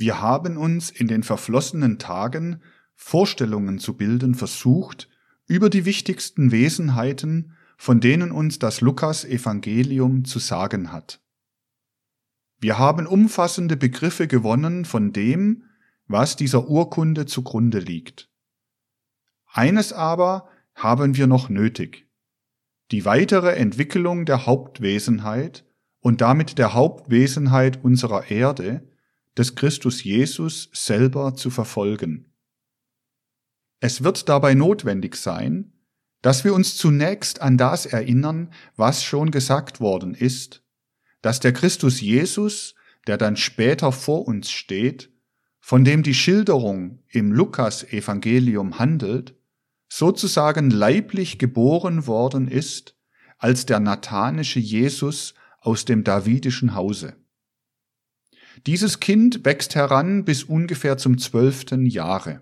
Wir haben uns in den verflossenen Tagen Vorstellungen zu bilden versucht über die wichtigsten Wesenheiten, von denen uns das Lukas Evangelium zu sagen hat. Wir haben umfassende Begriffe gewonnen von dem, was dieser Urkunde zugrunde liegt. Eines aber haben wir noch nötig. Die weitere Entwicklung der Hauptwesenheit und damit der Hauptwesenheit unserer Erde, des Christus Jesus selber zu verfolgen. Es wird dabei notwendig sein, dass wir uns zunächst an das erinnern, was schon gesagt worden ist, dass der Christus Jesus, der dann später vor uns steht, von dem die Schilderung im Lukas Evangelium handelt, sozusagen leiblich geboren worden ist als der nathanische Jesus aus dem davidischen Hause. Dieses Kind wächst heran bis ungefähr zum zwölften Jahre.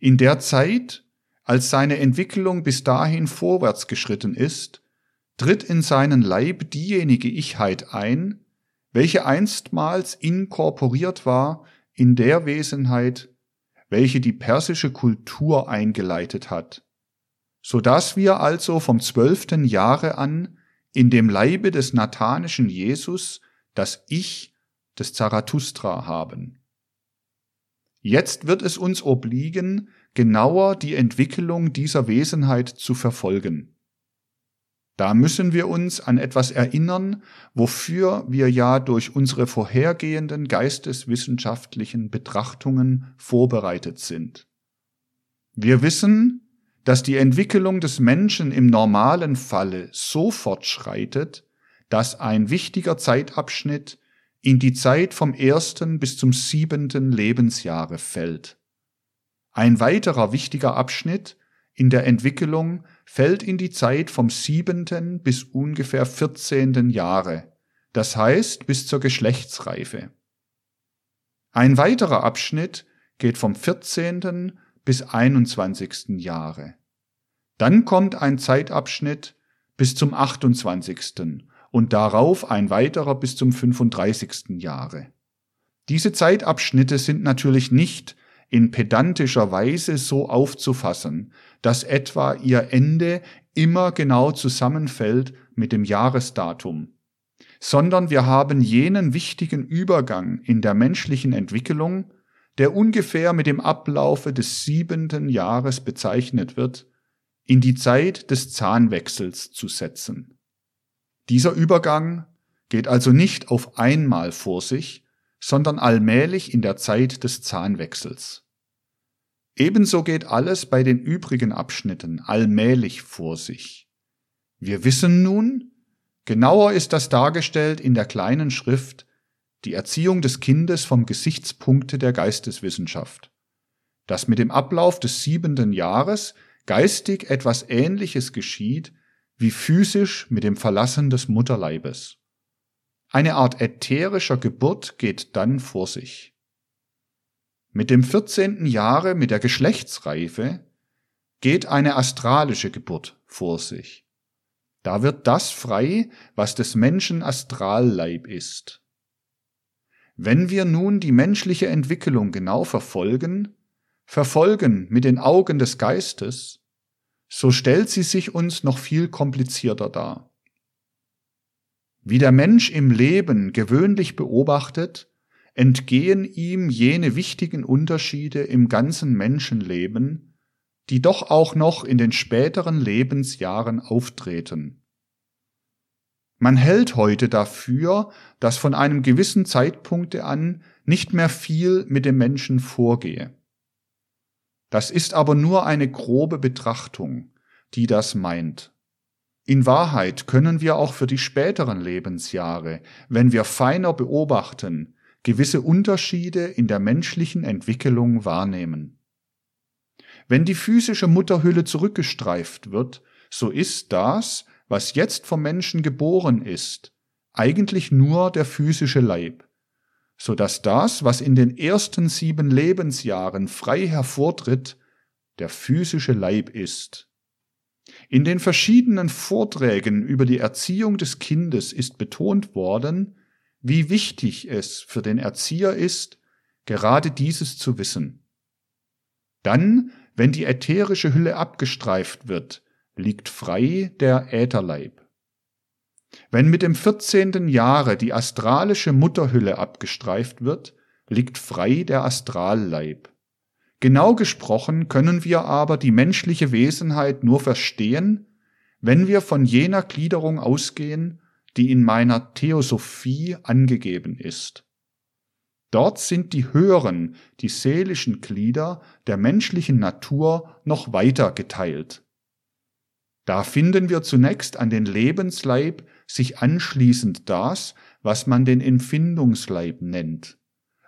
In der Zeit, als seine Entwicklung bis dahin vorwärts geschritten ist, tritt in seinen Leib diejenige Ichheit ein, welche einstmals inkorporiert war in der Wesenheit, welche die persische Kultur eingeleitet hat, so dass wir also vom zwölften Jahre an in dem Leibe des nathanischen Jesus das Ich des Zarathustra haben. Jetzt wird es uns obliegen, genauer die Entwicklung dieser Wesenheit zu verfolgen. Da müssen wir uns an etwas erinnern, wofür wir ja durch unsere vorhergehenden geisteswissenschaftlichen Betrachtungen vorbereitet sind. Wir wissen, dass die Entwicklung des Menschen im normalen Falle so fortschreitet, dass ein wichtiger Zeitabschnitt in die Zeit vom ersten bis zum siebenten Lebensjahre fällt. Ein weiterer wichtiger Abschnitt in der Entwicklung fällt in die Zeit vom siebenten bis ungefähr vierzehnten Jahre, das heißt bis zur Geschlechtsreife. Ein weiterer Abschnitt geht vom vierzehnten bis einundzwanzigsten Jahre. Dann kommt ein Zeitabschnitt bis zum achtundzwanzigsten und darauf ein weiterer bis zum fünfunddreißigsten Jahre. Diese Zeitabschnitte sind natürlich nicht in pedantischer Weise so aufzufassen, dass etwa ihr Ende immer genau zusammenfällt mit dem Jahresdatum, sondern wir haben jenen wichtigen Übergang in der menschlichen Entwicklung, der ungefähr mit dem Ablaufe des siebenten Jahres bezeichnet wird, in die Zeit des Zahnwechsels zu setzen. Dieser Übergang geht also nicht auf einmal vor sich, sondern allmählich in der Zeit des Zahnwechsels. Ebenso geht alles bei den übrigen Abschnitten allmählich vor sich. Wir wissen nun, genauer ist das dargestellt in der kleinen Schrift, die Erziehung des Kindes vom Gesichtspunkte der Geisteswissenschaft, dass mit dem Ablauf des siebenten Jahres geistig etwas Ähnliches geschieht wie physisch mit dem Verlassen des Mutterleibes. Eine Art ätherischer Geburt geht dann vor sich. Mit dem 14. Jahre mit der Geschlechtsreife geht eine astralische Geburt vor sich. Da wird das frei, was des Menschen Astralleib ist. Wenn wir nun die menschliche Entwicklung genau verfolgen, verfolgen mit den Augen des Geistes, so stellt sie sich uns noch viel komplizierter dar. Wie der Mensch im Leben gewöhnlich beobachtet, entgehen ihm jene wichtigen Unterschiede im ganzen Menschenleben, die doch auch noch in den späteren Lebensjahren auftreten. Man hält heute dafür, dass von einem gewissen Zeitpunkte an nicht mehr viel mit dem Menschen vorgehe. Das ist aber nur eine grobe Betrachtung, die das meint. In Wahrheit können wir auch für die späteren Lebensjahre, wenn wir feiner beobachten, gewisse Unterschiede in der menschlichen Entwicklung wahrnehmen. Wenn die physische Mutterhülle zurückgestreift wird, so ist das, was jetzt vom Menschen geboren ist, eigentlich nur der physische Leib, so dass das, was in den ersten sieben Lebensjahren frei hervortritt, der physische Leib ist. In den verschiedenen Vorträgen über die Erziehung des Kindes ist betont worden, wie wichtig es für den Erzieher ist, gerade dieses zu wissen. Dann, wenn die ätherische Hülle abgestreift wird, liegt frei der Ätherleib. Wenn mit dem 14. Jahre die astralische Mutterhülle abgestreift wird, liegt frei der Astralleib. Genau gesprochen können wir aber die menschliche Wesenheit nur verstehen, wenn wir von jener Gliederung ausgehen, die in meiner Theosophie angegeben ist. Dort sind die höheren, die seelischen Glieder der menschlichen Natur noch weiter geteilt. Da finden wir zunächst an den Lebensleib sich anschließend das, was man den Empfindungsleib nennt.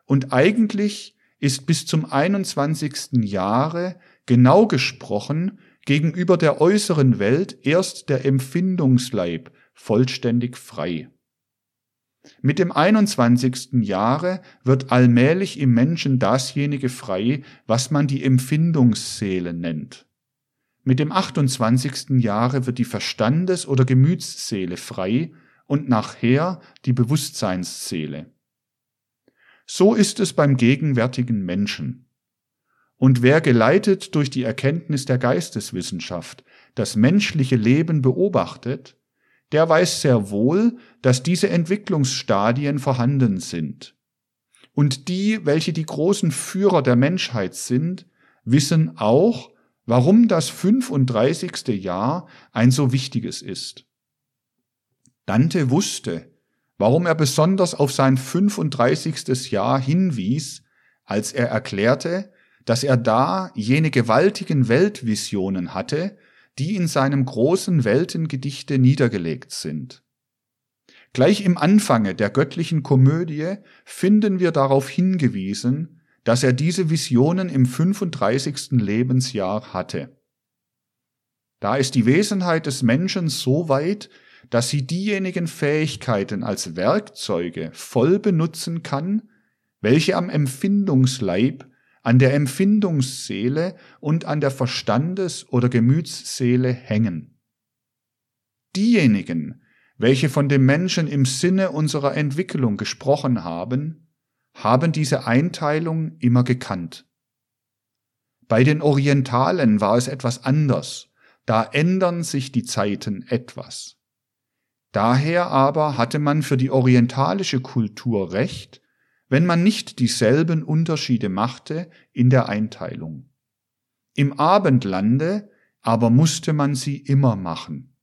Und eigentlich ist bis zum 21. Jahre genau gesprochen gegenüber der äußeren Welt erst der Empfindungsleib vollständig frei. Mit dem 21. Jahre wird allmählich im Menschen dasjenige frei, was man die Empfindungsseele nennt. Mit dem 28. Jahre wird die Verstandes- oder Gemütsseele frei und nachher die Bewusstseinsseele. So ist es beim gegenwärtigen Menschen. Und wer geleitet durch die Erkenntnis der Geisteswissenschaft das menschliche Leben beobachtet, der weiß sehr wohl, dass diese Entwicklungsstadien vorhanden sind. Und die, welche die großen Führer der Menschheit sind, wissen auch, warum das 35. Jahr ein so wichtiges ist. Dante wusste, warum er besonders auf sein 35. Jahr hinwies, als er erklärte, dass er da jene gewaltigen Weltvisionen hatte, die in seinem großen Weltengedichte niedergelegt sind. Gleich im Anfange der göttlichen Komödie finden wir darauf hingewiesen, dass er diese Visionen im 35. Lebensjahr hatte. Da ist die Wesenheit des Menschen so weit, dass sie diejenigen Fähigkeiten als Werkzeuge voll benutzen kann, welche am Empfindungsleib an der Empfindungsseele und an der Verstandes- oder Gemütsseele hängen. Diejenigen, welche von dem Menschen im Sinne unserer Entwicklung gesprochen haben, haben diese Einteilung immer gekannt. Bei den Orientalen war es etwas anders, da ändern sich die Zeiten etwas. Daher aber hatte man für die orientalische Kultur Recht, wenn man nicht dieselben Unterschiede machte in der Einteilung. Im Abendlande aber musste man sie immer machen.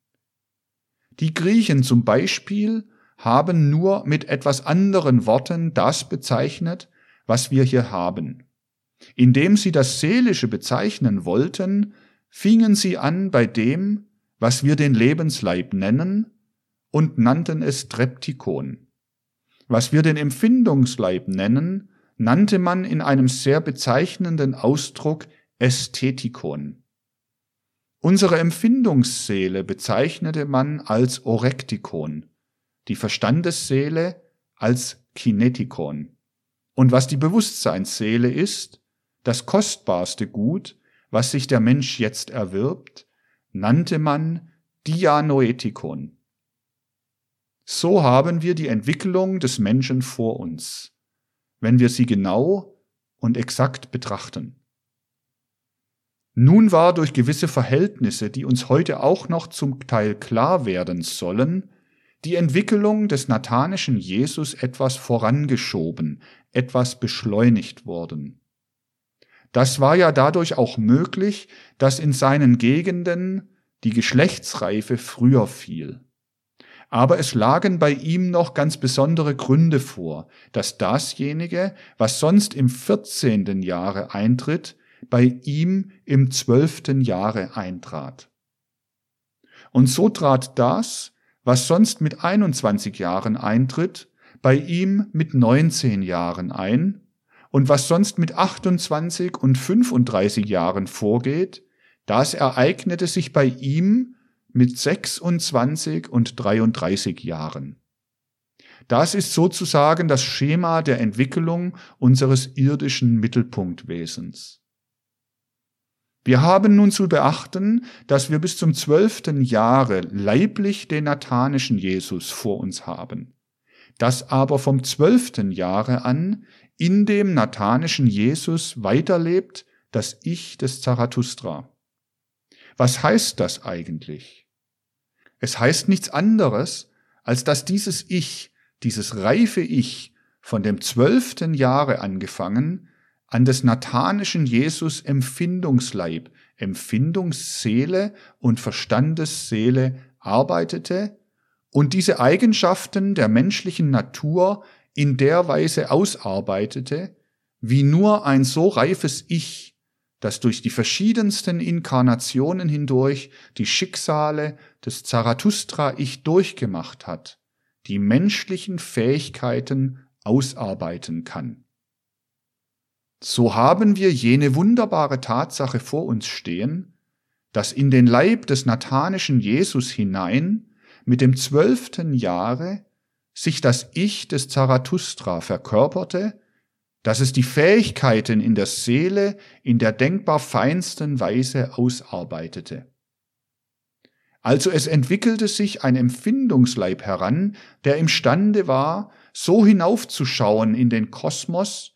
Die Griechen zum Beispiel haben nur mit etwas anderen Worten das bezeichnet, was wir hier haben. Indem sie das Seelische bezeichnen wollten, fingen sie an bei dem, was wir den Lebensleib nennen, und nannten es Treptikon. Was wir den Empfindungsleib nennen, nannte man in einem sehr bezeichnenden Ausdruck Ästhetikon. Unsere Empfindungsseele bezeichnete man als Orektikon, die Verstandesseele als Kinetikon. Und was die Bewusstseinsseele ist, das kostbarste Gut, was sich der Mensch jetzt erwirbt, nannte man Dianoetikon. So haben wir die Entwicklung des Menschen vor uns, wenn wir sie genau und exakt betrachten. Nun war durch gewisse Verhältnisse, die uns heute auch noch zum Teil klar werden sollen, die Entwicklung des nathanischen Jesus etwas vorangeschoben, etwas beschleunigt worden. Das war ja dadurch auch möglich, dass in seinen Gegenden die Geschlechtsreife früher fiel. Aber es lagen bei ihm noch ganz besondere Gründe vor, dass dasjenige, was sonst im 14. Jahre eintritt, bei ihm im 12. Jahre eintrat. Und so trat das, was sonst mit 21 Jahren eintritt, bei ihm mit 19 Jahren ein, und was sonst mit 28 und 35 Jahren vorgeht, das ereignete sich bei ihm mit 26 und 33 Jahren. Das ist sozusagen das Schema der Entwicklung unseres irdischen Mittelpunktwesens. Wir haben nun zu beachten, dass wir bis zum zwölften Jahre leiblich den nathanischen Jesus vor uns haben. das aber vom zwölften Jahre an in dem nathanischen Jesus weiterlebt, das Ich des Zarathustra. Was heißt das eigentlich? Es heißt nichts anderes, als dass dieses Ich, dieses reife Ich, von dem zwölften Jahre angefangen, an des nathanischen Jesus Empfindungsleib, Empfindungsseele und Verstandesseele arbeitete und diese Eigenschaften der menschlichen Natur in der Weise ausarbeitete, wie nur ein so reifes Ich, das durch die verschiedensten Inkarnationen hindurch die Schicksale des Zarathustra-Ich durchgemacht hat, die menschlichen Fähigkeiten ausarbeiten kann. So haben wir jene wunderbare Tatsache vor uns stehen, dass in den Leib des nathanischen Jesus hinein mit dem zwölften Jahre sich das Ich des Zarathustra verkörperte, dass es die Fähigkeiten in der Seele in der denkbar feinsten Weise ausarbeitete. Also es entwickelte sich ein Empfindungsleib heran, der imstande war, so hinaufzuschauen in den Kosmos,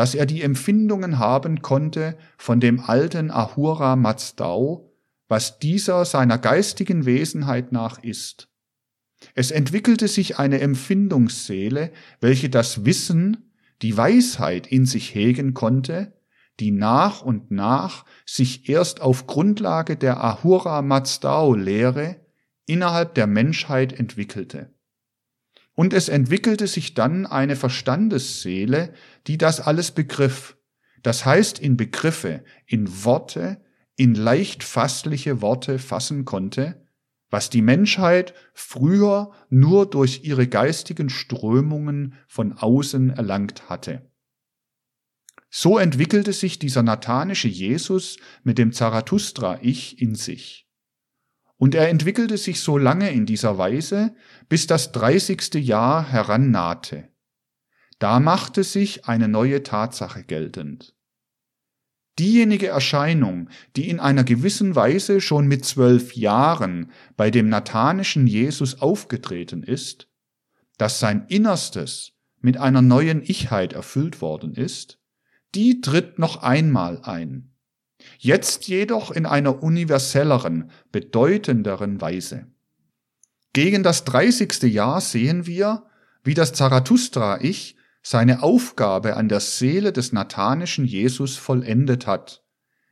dass er die Empfindungen haben konnte von dem alten Ahura Mazdau, was dieser seiner geistigen Wesenheit nach ist. Es entwickelte sich eine Empfindungsseele, welche das Wissen, die Weisheit in sich hegen konnte, die nach und nach sich erst auf Grundlage der Ahura Mazdao Lehre innerhalb der Menschheit entwickelte. Und es entwickelte sich dann eine Verstandesseele, die das alles begriff, das heißt in Begriffe, in Worte, in leicht fassliche Worte fassen konnte, was die Menschheit früher nur durch ihre geistigen Strömungen von außen erlangt hatte. So entwickelte sich dieser nathanische Jesus mit dem Zarathustra-Ich in sich. Und er entwickelte sich so lange in dieser Weise, bis das dreißigste Jahr herannahte. Da machte sich eine neue Tatsache geltend. Diejenige Erscheinung, die in einer gewissen Weise schon mit zwölf Jahren bei dem nathanischen Jesus aufgetreten ist, dass sein Innerstes mit einer neuen Ichheit erfüllt worden ist, die tritt noch einmal ein. Jetzt jedoch in einer universelleren, bedeutenderen Weise. Gegen das dreißigste Jahr sehen wir, wie das Zarathustra-Ich seine Aufgabe an der Seele des nathanischen Jesus vollendet hat,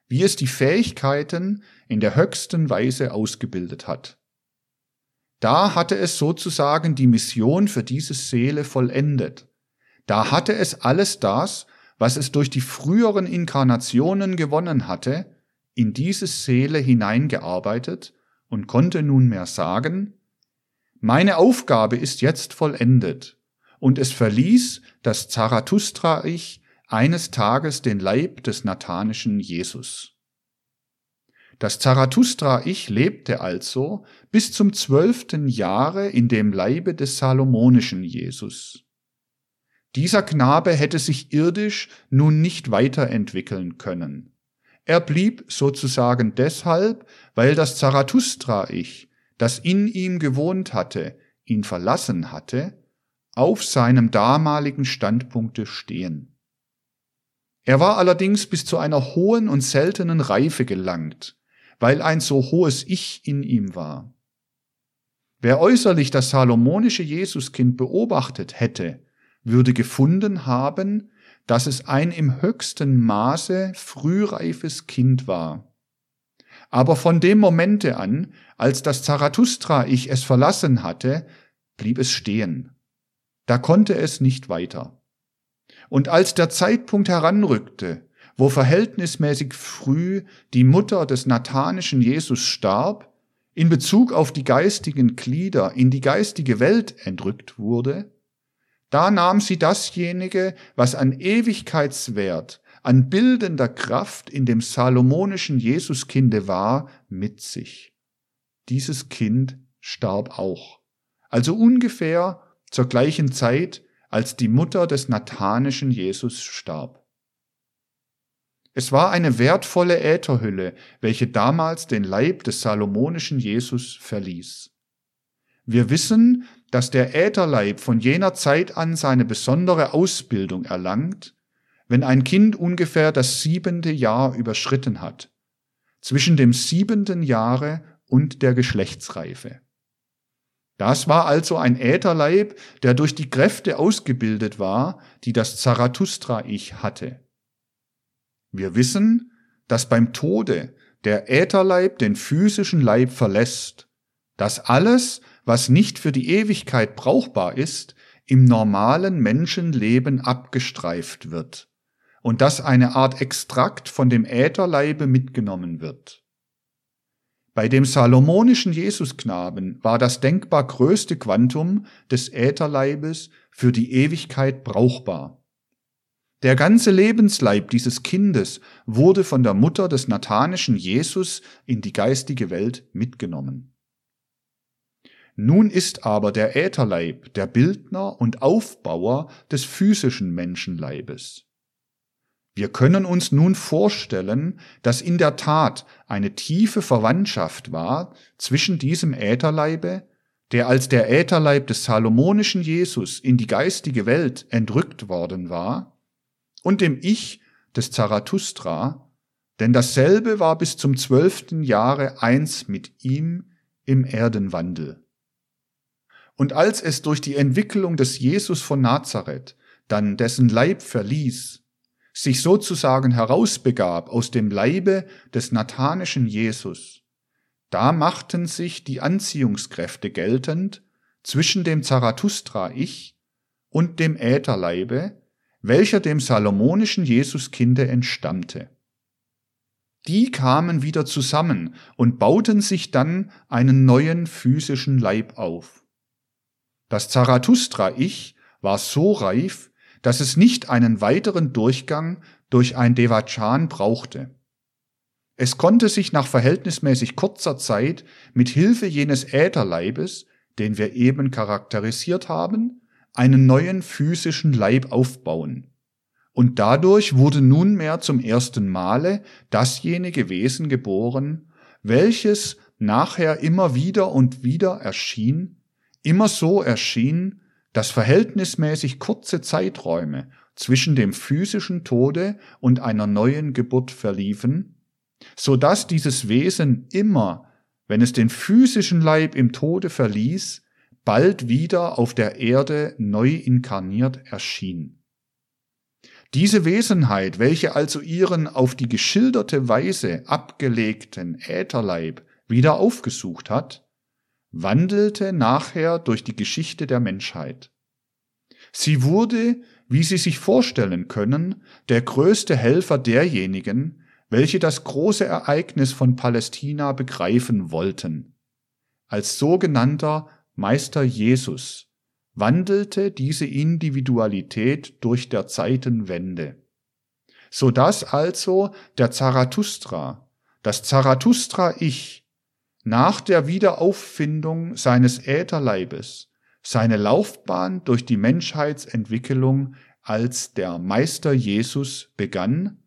wie es die Fähigkeiten in der höchsten Weise ausgebildet hat. Da hatte es sozusagen die Mission für diese Seele vollendet. Da hatte es alles das, was es durch die früheren Inkarnationen gewonnen hatte, in diese Seele hineingearbeitet und konnte nunmehr sagen, meine Aufgabe ist jetzt vollendet und es verließ das Zarathustra-Ich eines Tages den Leib des nathanischen Jesus. Das Zarathustra-Ich lebte also bis zum zwölften Jahre in dem Leibe des salomonischen Jesus. Dieser Knabe hätte sich irdisch nun nicht weiterentwickeln können. Er blieb sozusagen deshalb, weil das Zarathustra-Ich, das in ihm gewohnt hatte, ihn verlassen hatte auf seinem damaligen Standpunkte stehen. Er war allerdings bis zu einer hohen und seltenen Reife gelangt, weil ein so hohes Ich in ihm war. Wer äußerlich das salomonische Jesuskind beobachtet hätte, würde gefunden haben, dass es ein im höchsten Maße frühreifes Kind war. Aber von dem Momente an, als das Zarathustra-Ich es verlassen hatte, blieb es stehen. Da konnte es nicht weiter. Und als der Zeitpunkt heranrückte, wo verhältnismäßig früh die Mutter des nathanischen Jesus starb, in Bezug auf die geistigen Glieder in die geistige Welt entrückt wurde, da nahm sie dasjenige, was an Ewigkeitswert, an bildender Kraft in dem salomonischen Jesuskinde war, mit sich. Dieses Kind starb auch. Also ungefähr zur gleichen Zeit, als die Mutter des nathanischen Jesus starb. Es war eine wertvolle Ätherhülle, welche damals den Leib des salomonischen Jesus verließ. Wir wissen, dass der Ätherleib von jener Zeit an seine besondere Ausbildung erlangt, wenn ein Kind ungefähr das siebente Jahr überschritten hat, zwischen dem siebenten Jahre und der Geschlechtsreife. Das war also ein Ätherleib, der durch die Kräfte ausgebildet war, die das Zarathustra-Ich hatte. Wir wissen, dass beim Tode der Ätherleib den physischen Leib verlässt, dass alles, was nicht für die Ewigkeit brauchbar ist, im normalen Menschenleben abgestreift wird und dass eine Art Extrakt von dem Ätherleibe mitgenommen wird. Bei dem salomonischen Jesusknaben war das denkbar größte Quantum des Ätherleibes für die Ewigkeit brauchbar. Der ganze Lebensleib dieses Kindes wurde von der Mutter des nathanischen Jesus in die geistige Welt mitgenommen. Nun ist aber der Ätherleib der Bildner und Aufbauer des physischen Menschenleibes. Wir können uns nun vorstellen, dass in der Tat eine tiefe Verwandtschaft war zwischen diesem Ätherleibe, der als der Ätherleib des salomonischen Jesus in die geistige Welt entrückt worden war, und dem Ich des Zarathustra, denn dasselbe war bis zum zwölften Jahre eins mit ihm im Erdenwandel. Und als es durch die Entwicklung des Jesus von Nazareth dann dessen Leib verließ, sich sozusagen herausbegab aus dem Leibe des nathanischen Jesus, da machten sich die Anziehungskräfte geltend zwischen dem Zarathustra-Ich und dem Ätherleibe, welcher dem salomonischen Jesuskinde entstammte. Die kamen wieder zusammen und bauten sich dann einen neuen physischen Leib auf. Das Zarathustra-Ich war so reif, dass es nicht einen weiteren Durchgang durch ein Devachan brauchte. Es konnte sich nach verhältnismäßig kurzer Zeit mit Hilfe jenes Ätherleibes, den wir eben charakterisiert haben, einen neuen physischen Leib aufbauen. Und dadurch wurde nunmehr zum ersten Male dasjenige Wesen geboren, welches nachher immer wieder und wieder erschien, immer so erschien, dass verhältnismäßig kurze Zeiträume zwischen dem physischen Tode und einer neuen Geburt verliefen, so dass dieses Wesen immer, wenn es den physischen Leib im Tode verließ, bald wieder auf der Erde neu inkarniert erschien. Diese Wesenheit, welche also ihren auf die geschilderte Weise abgelegten Ätherleib wieder aufgesucht hat, wandelte nachher durch die Geschichte der Menschheit. Sie wurde, wie Sie sich vorstellen können, der größte Helfer derjenigen, welche das große Ereignis von Palästina begreifen wollten. Als sogenannter Meister Jesus wandelte diese Individualität durch der Zeitenwende, so dass also der Zarathustra, das Zarathustra-Ich, nach der Wiederauffindung seines Ätherleibes seine Laufbahn durch die Menschheitsentwicklung als der Meister Jesus begann,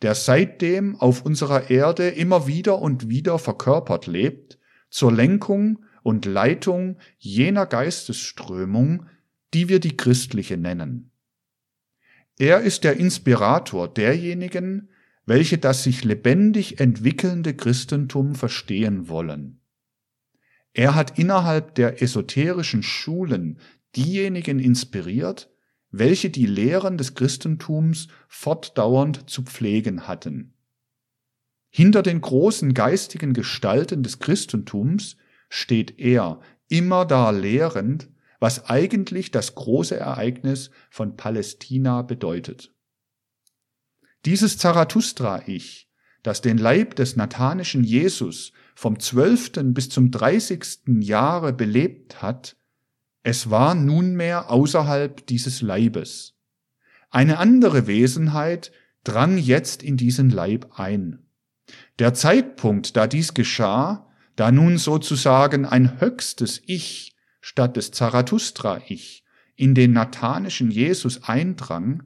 der seitdem auf unserer Erde immer wieder und wieder verkörpert lebt, zur Lenkung und Leitung jener Geistesströmung, die wir die christliche nennen. Er ist der Inspirator derjenigen, welche das sich lebendig entwickelnde Christentum verstehen wollen. Er hat innerhalb der esoterischen Schulen diejenigen inspiriert, welche die Lehren des Christentums fortdauernd zu pflegen hatten. Hinter den großen geistigen Gestalten des Christentums steht er, immer da lehrend, was eigentlich das große Ereignis von Palästina bedeutet. Dieses Zarathustra-Ich, das den Leib des nathanischen Jesus vom zwölften bis zum dreißigsten Jahre belebt hat, es war nunmehr außerhalb dieses Leibes. Eine andere Wesenheit drang jetzt in diesen Leib ein. Der Zeitpunkt, da dies geschah, da nun sozusagen ein höchstes Ich statt des Zarathustra-Ich in den nathanischen Jesus eindrang,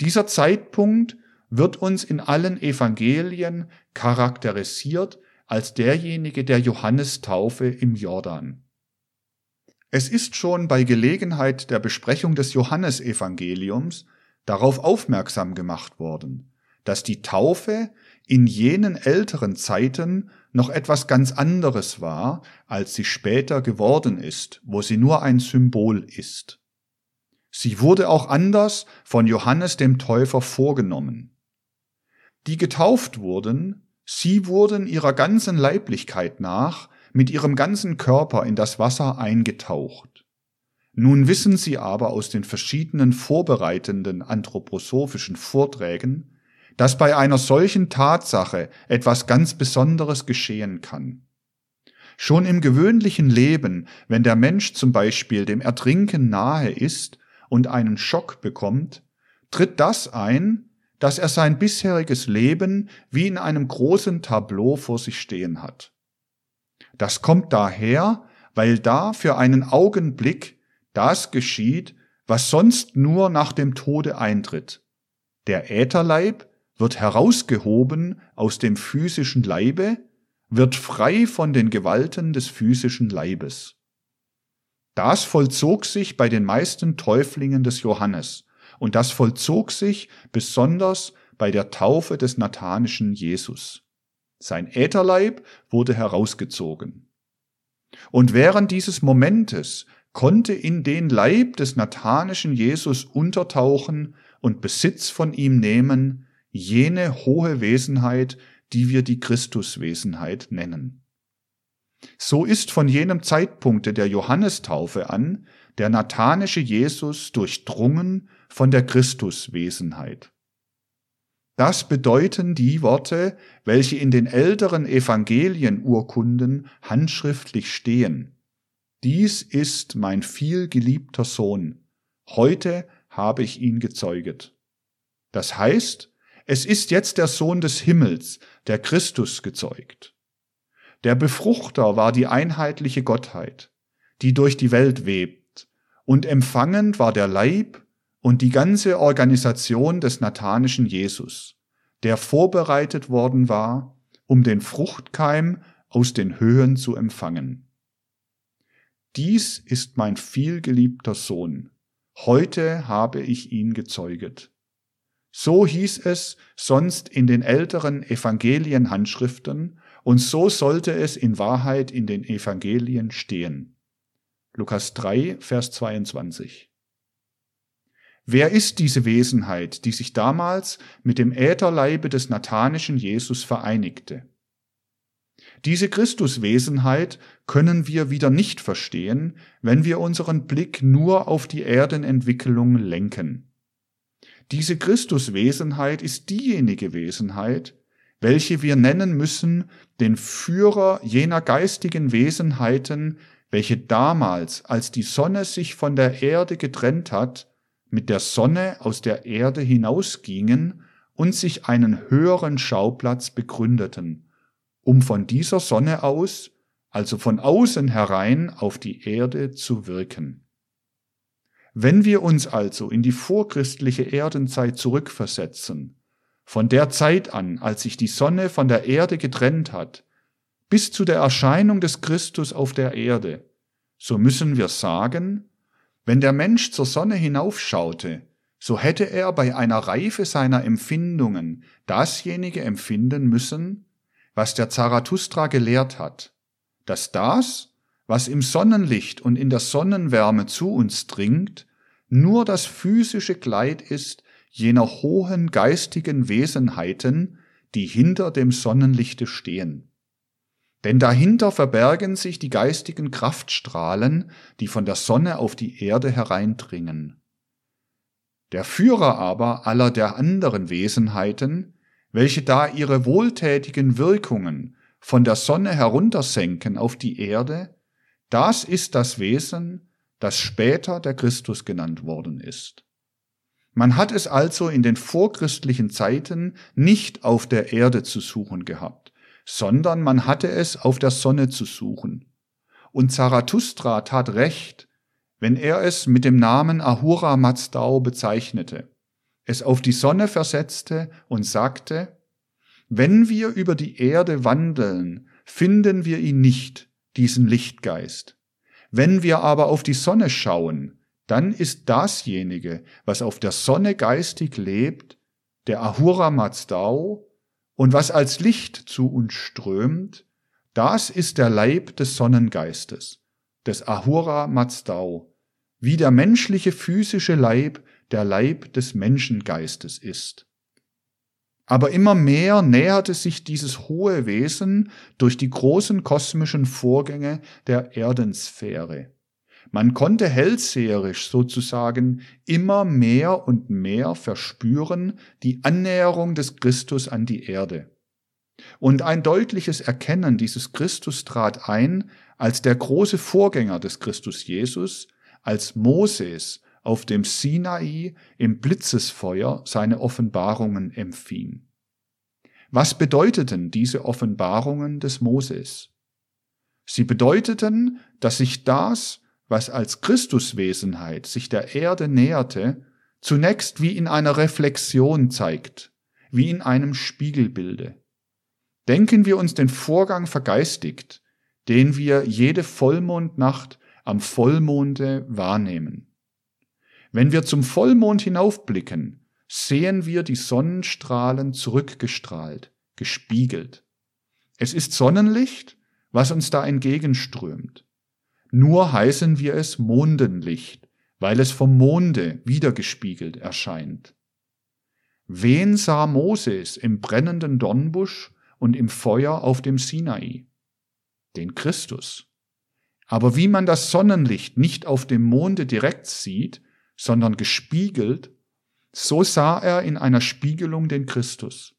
dieser Zeitpunkt wird uns in allen Evangelien charakterisiert als derjenige der Johannestaufe im Jordan. Es ist schon bei Gelegenheit der Besprechung des Johannesevangeliums darauf aufmerksam gemacht worden, dass die Taufe in jenen älteren Zeiten noch etwas ganz anderes war, als sie später geworden ist, wo sie nur ein Symbol ist. Sie wurde auch anders von Johannes dem Täufer vorgenommen. Die getauft wurden, sie wurden ihrer ganzen Leiblichkeit nach mit ihrem ganzen Körper in das Wasser eingetaucht. Nun wissen sie aber aus den verschiedenen vorbereitenden anthroposophischen Vorträgen, dass bei einer solchen Tatsache etwas ganz Besonderes geschehen kann. Schon im gewöhnlichen Leben, wenn der Mensch zum Beispiel dem Ertrinken nahe ist und einen Schock bekommt, tritt das ein, dass er sein bisheriges Leben wie in einem großen Tableau vor sich stehen hat. Das kommt daher, weil da für einen Augenblick das geschieht, was sonst nur nach dem Tode eintritt. Der Ätherleib wird herausgehoben aus dem physischen Leibe, wird frei von den Gewalten des physischen Leibes. Das vollzog sich bei den meisten Täuflingen des Johannes, und das vollzog sich besonders bei der Taufe des nathanischen Jesus. Sein Ätherleib wurde herausgezogen. Und während dieses Momentes konnte in den Leib des nathanischen Jesus untertauchen und Besitz von ihm nehmen, jene hohe Wesenheit, die wir die Christuswesenheit nennen. So ist von jenem Zeitpunkte der Johannestaufe an der nathanische Jesus durchdrungen von der Christuswesenheit. Das bedeuten die Worte, welche in den älteren Evangelienurkunden handschriftlich stehen. Dies ist mein vielgeliebter Sohn. Heute habe ich ihn gezeuget. Das heißt, es ist jetzt der Sohn des Himmels, der Christus gezeugt. Der Befruchter war die einheitliche Gottheit, die durch die Welt webt, und empfangend war der Leib und die ganze Organisation des nathanischen Jesus, der vorbereitet worden war, um den Fruchtkeim aus den Höhen zu empfangen. Dies ist mein vielgeliebter Sohn, heute habe ich ihn gezeuget. So hieß es sonst in den älteren Evangelienhandschriften und so sollte es in Wahrheit in den Evangelien stehen. Lukas 3, Vers 22. Wer ist diese Wesenheit, die sich damals mit dem Ätherleibe des nathanischen Jesus vereinigte? Diese Christuswesenheit können wir wieder nicht verstehen, wenn wir unseren Blick nur auf die Erdenentwicklung lenken. Diese Christuswesenheit ist diejenige Wesenheit, welche wir nennen müssen den Führer jener geistigen Wesenheiten, welche damals, als die Sonne sich von der Erde getrennt hat, mit der Sonne aus der Erde hinausgingen und sich einen höheren Schauplatz begründeten, um von dieser Sonne aus, also von außen herein, auf die Erde zu wirken. Wenn wir uns also in die vorchristliche Erdenzeit zurückversetzen, von der Zeit an, als sich die Sonne von der Erde getrennt hat, bis zu der Erscheinung des Christus auf der Erde, so müssen wir sagen, wenn der Mensch zur Sonne hinaufschaute, so hätte er bei einer Reife seiner Empfindungen dasjenige empfinden müssen, was der Zarathustra gelehrt hat, dass das, was im Sonnenlicht und in der Sonnenwärme zu uns dringt, nur das physische Kleid ist jener hohen geistigen Wesenheiten, die hinter dem Sonnenlichte stehen. Denn dahinter verbergen sich die geistigen Kraftstrahlen, die von der Sonne auf die Erde hereindringen. Der Führer aber aller der anderen Wesenheiten, welche da ihre wohltätigen Wirkungen von der Sonne heruntersenken auf die Erde, das ist das Wesen, das später der Christus genannt worden ist. Man hat es also in den vorchristlichen Zeiten nicht auf der Erde zu suchen gehabt, sondern man hatte es auf der Sonne zu suchen. Und Zarathustra tat recht, wenn er es mit dem Namen Ahura Mazdao bezeichnete, es auf die Sonne versetzte und sagte, wenn wir über die Erde wandeln, finden wir ihn nicht, diesen Lichtgeist. Wenn wir aber auf die Sonne schauen, dann ist dasjenige, was auf der Sonne geistig lebt, der Ahura Mazdau, und was als Licht zu uns strömt, das ist der Leib des Sonnengeistes, des Ahura Mazdau, wie der menschliche physische Leib der Leib des Menschengeistes ist. Aber immer mehr näherte sich dieses hohe Wesen durch die großen kosmischen Vorgänge der Erdensphäre. Man konnte hellseherisch sozusagen immer mehr und mehr verspüren die Annäherung des Christus an die Erde. Und ein deutliches Erkennen dieses Christus trat ein, als der große Vorgänger des Christus Jesus, als Moses auf dem Sinai im Blitzesfeuer seine Offenbarungen empfing. Was bedeuteten diese Offenbarungen des Moses? Sie bedeuteten, dass sich das, was als Christuswesenheit sich der Erde näherte, zunächst wie in einer Reflexion zeigt, wie in einem Spiegelbilde. Denken wir uns den Vorgang vergeistigt, den wir jede Vollmondnacht am Vollmonde wahrnehmen. Wenn wir zum Vollmond hinaufblicken, sehen wir die Sonnenstrahlen zurückgestrahlt, gespiegelt. Es ist Sonnenlicht, was uns da entgegenströmt. Nur heißen wir es Mondenlicht, weil es vom Monde wiedergespiegelt erscheint. Wen sah Moses im brennenden Dornbusch und im Feuer auf dem Sinai? Den Christus. Aber wie man das Sonnenlicht nicht auf dem Monde direkt sieht, sondern gespiegelt, so sah er in einer Spiegelung den Christus.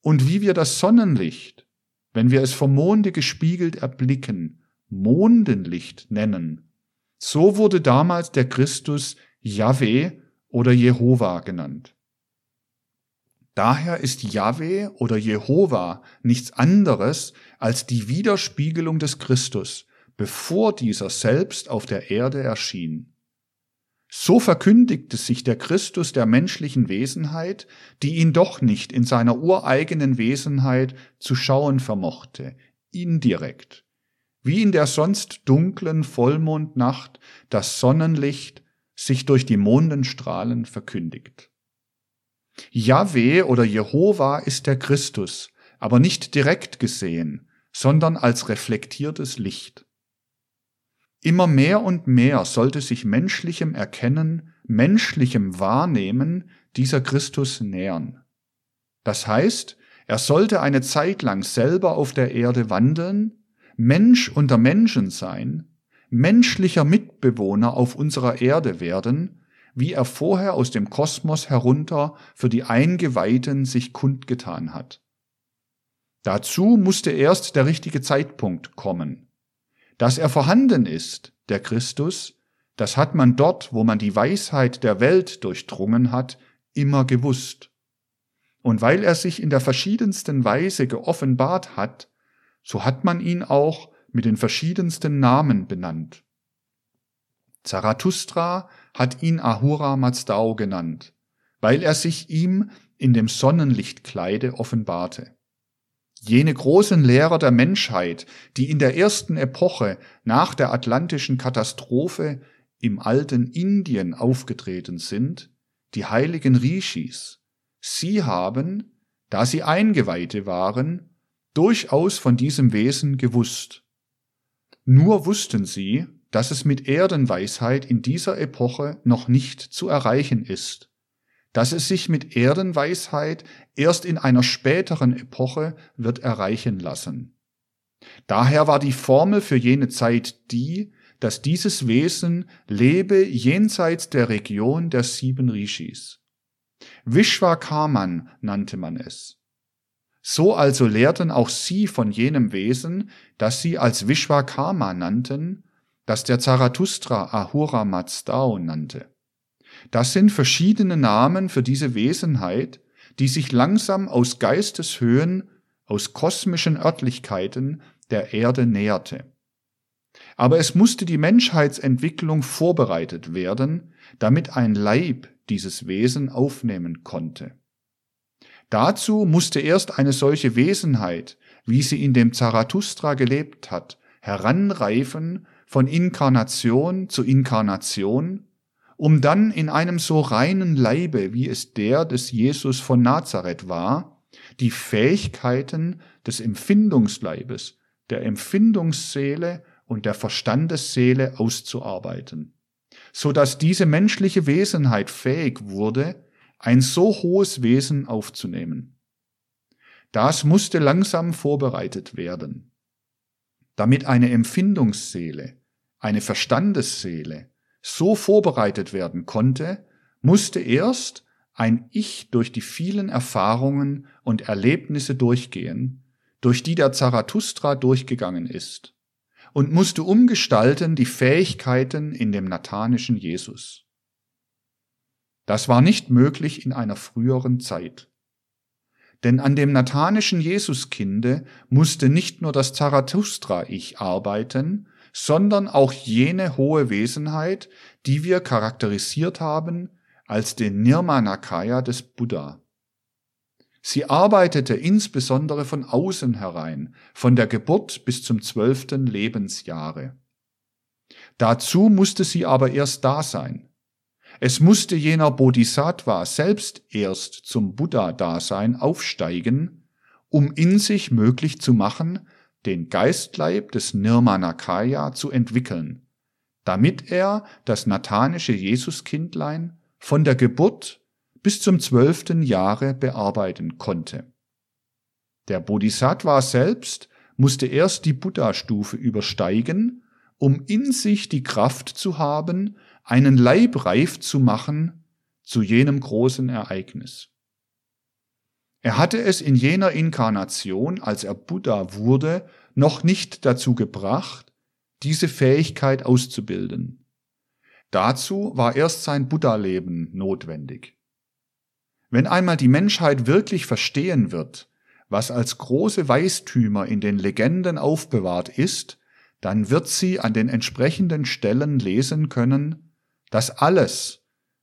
Und wie wir das Sonnenlicht, wenn wir es vom Monde gespiegelt erblicken, Mondenlicht nennen, so wurde damals der Christus Yahweh oder Jehova genannt. Daher ist Yahweh oder Jehova nichts anderes als die Widerspiegelung des Christus, bevor dieser selbst auf der Erde erschien. So verkündigte sich der Christus der menschlichen Wesenheit, die ihn doch nicht in seiner ureigenen Wesenheit zu schauen vermochte, indirekt, wie in der sonst dunklen Vollmondnacht das Sonnenlicht sich durch die Mondenstrahlen verkündigt. Yahweh oder Jehova ist der Christus, aber nicht direkt gesehen, sondern als reflektiertes Licht. Immer mehr und mehr sollte sich menschlichem Erkennen, menschlichem Wahrnehmen dieser Christus nähern. Das heißt, er sollte eine Zeit lang selber auf der Erde wandeln, Mensch unter Menschen sein, menschlicher Mitbewohner auf unserer Erde werden, wie er vorher aus dem Kosmos herunter für die Eingeweihten sich kundgetan hat. Dazu musste erst der richtige Zeitpunkt kommen. Dass er vorhanden ist, der Christus, das hat man dort, wo man die Weisheit der Welt durchdrungen hat, immer gewusst. Und weil er sich in der verschiedensten Weise geoffenbart hat, so hat man ihn auch mit den verschiedensten Namen benannt. Zarathustra hat ihn Ahura Mazdau genannt, weil er sich ihm in dem Sonnenlichtkleide offenbarte. Jene großen Lehrer der Menschheit, die in der ersten Epoche nach der atlantischen Katastrophe im alten Indien aufgetreten sind, die heiligen Rishis, sie haben, da sie Eingeweihte waren, durchaus von diesem Wesen gewusst. Nur wussten sie, dass es mit Erdenweisheit in dieser Epoche noch nicht zu erreichen ist dass es sich mit Erdenweisheit erst in einer späteren Epoche wird erreichen lassen. Daher war die Formel für jene Zeit die, dass dieses Wesen lebe jenseits der Region der sieben Rishis. Vishwakarman nannte man es. So also lehrten auch sie von jenem Wesen, das sie als Vishwakarma nannten, das der Zarathustra Ahura Mazdao nannte. Das sind verschiedene Namen für diese Wesenheit, die sich langsam aus Geisteshöhen, aus kosmischen Örtlichkeiten der Erde näherte. Aber es musste die Menschheitsentwicklung vorbereitet werden, damit ein Leib dieses Wesen aufnehmen konnte. Dazu musste erst eine solche Wesenheit, wie sie in dem Zarathustra gelebt hat, heranreifen von Inkarnation zu Inkarnation, um dann in einem so reinen Leibe, wie es der des Jesus von Nazareth war, die Fähigkeiten des Empfindungsleibes, der Empfindungsseele und der Verstandesseele auszuarbeiten, so dass diese menschliche Wesenheit fähig wurde, ein so hohes Wesen aufzunehmen. Das musste langsam vorbereitet werden. Damit eine Empfindungsseele, eine Verstandesseele so vorbereitet werden konnte, musste erst ein Ich durch die vielen Erfahrungen und Erlebnisse durchgehen, durch die der Zarathustra durchgegangen ist, und musste umgestalten die Fähigkeiten in dem nathanischen Jesus. Das war nicht möglich in einer früheren Zeit. Denn an dem nathanischen Jesuskinde musste nicht nur das Zarathustra-Ich arbeiten, sondern auch jene hohe Wesenheit, die wir charakterisiert haben als den Nirmanakaya des Buddha. Sie arbeitete insbesondere von außen herein, von der Geburt bis zum zwölften Lebensjahre. Dazu musste sie aber erst da sein. Es musste jener Bodhisattva selbst erst zum Buddha-Dasein aufsteigen, um in sich möglich zu machen, den Geistleib des Nirmanakaya zu entwickeln, damit er das nathanische Jesuskindlein von der Geburt bis zum zwölften Jahre bearbeiten konnte. Der Bodhisattva selbst musste erst die Buddha-Stufe übersteigen, um in sich die Kraft zu haben, einen Leib reif zu machen zu jenem großen Ereignis. Er hatte es in jener Inkarnation, als er Buddha wurde, noch nicht dazu gebracht, diese Fähigkeit auszubilden. Dazu war erst sein Buddha-Leben notwendig. Wenn einmal die Menschheit wirklich verstehen wird, was als große Weistümer in den Legenden aufbewahrt ist, dann wird sie an den entsprechenden Stellen lesen können, dass alles,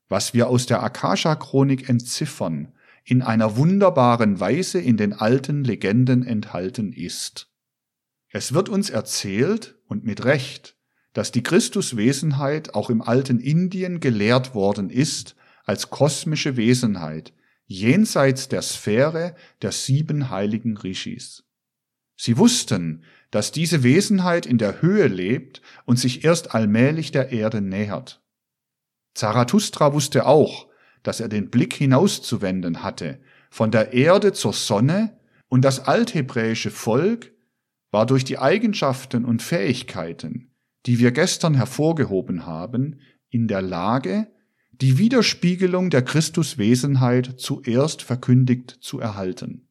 was wir aus der Akasha-Chronik entziffern, in einer wunderbaren Weise in den alten Legenden enthalten ist. Es wird uns erzählt, und mit Recht, dass die Christuswesenheit auch im alten Indien gelehrt worden ist als kosmische Wesenheit, jenseits der Sphäre der sieben heiligen Rishis. Sie wussten, dass diese Wesenheit in der Höhe lebt und sich erst allmählich der Erde nähert. Zarathustra wusste auch, dass er den Blick hinauszuwenden hatte, von der Erde zur Sonne, und das althebräische Volk war durch die Eigenschaften und Fähigkeiten, die wir gestern hervorgehoben haben, in der Lage, die Widerspiegelung der Christuswesenheit zuerst verkündigt zu erhalten.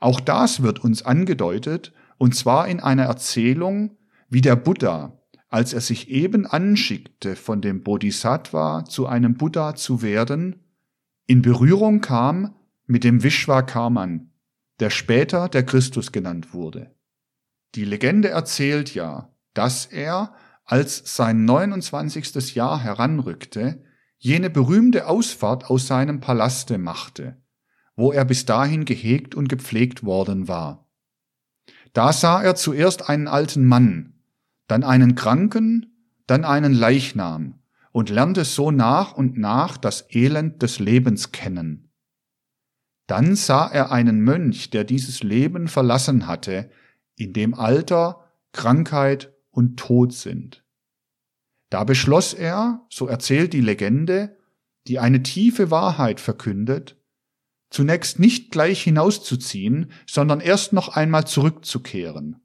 Auch das wird uns angedeutet, und zwar in einer Erzählung, wie der Buddha, als er sich eben anschickte, von dem Bodhisattva zu einem Buddha zu werden, in Berührung kam mit dem Vishwakarman, der später der Christus genannt wurde. Die Legende erzählt ja, dass er, als sein 29. Jahr heranrückte, jene berühmte Ausfahrt aus seinem Palaste machte, wo er bis dahin gehegt und gepflegt worden war. Da sah er zuerst einen alten Mann, dann einen Kranken, dann einen Leichnam und lernte so nach und nach das Elend des Lebens kennen. Dann sah er einen Mönch, der dieses Leben verlassen hatte, in dem Alter, Krankheit und Tod sind. Da beschloss er, so erzählt die Legende, die eine tiefe Wahrheit verkündet, zunächst nicht gleich hinauszuziehen, sondern erst noch einmal zurückzukehren.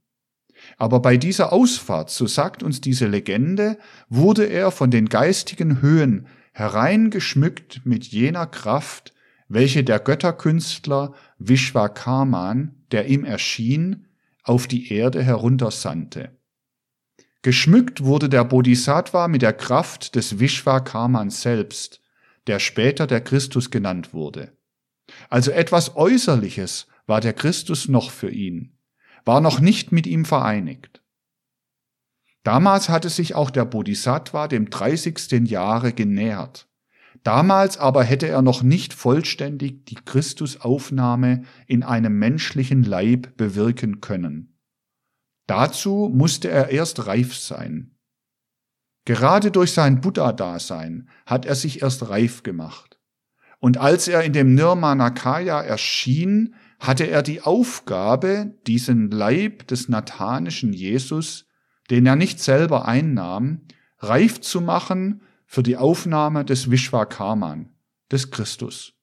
Aber bei dieser Ausfahrt, so sagt uns diese Legende, wurde er von den geistigen Höhen hereingeschmückt mit jener Kraft, welche der Götterkünstler Vishwakarman, der ihm erschien, auf die Erde heruntersandte. Geschmückt wurde der Bodhisattva mit der Kraft des Vishwakarman selbst, der später der Christus genannt wurde. Also etwas Äußerliches war der Christus noch für ihn, war noch nicht mit ihm vereinigt. Damals hatte sich auch der Bodhisattva dem 30. Jahre genähert. Damals aber hätte er noch nicht vollständig die Christusaufnahme in einem menschlichen Leib bewirken können. Dazu musste er erst reif sein. Gerade durch sein Buddha-Dasein hat er sich erst reif gemacht. Und als er in dem Nirmanakaya erschien, hatte er die Aufgabe, diesen Leib des nathanischen Jesus, den er nicht selber einnahm, reif zu machen für die Aufnahme des Vishwakarman, des Christus.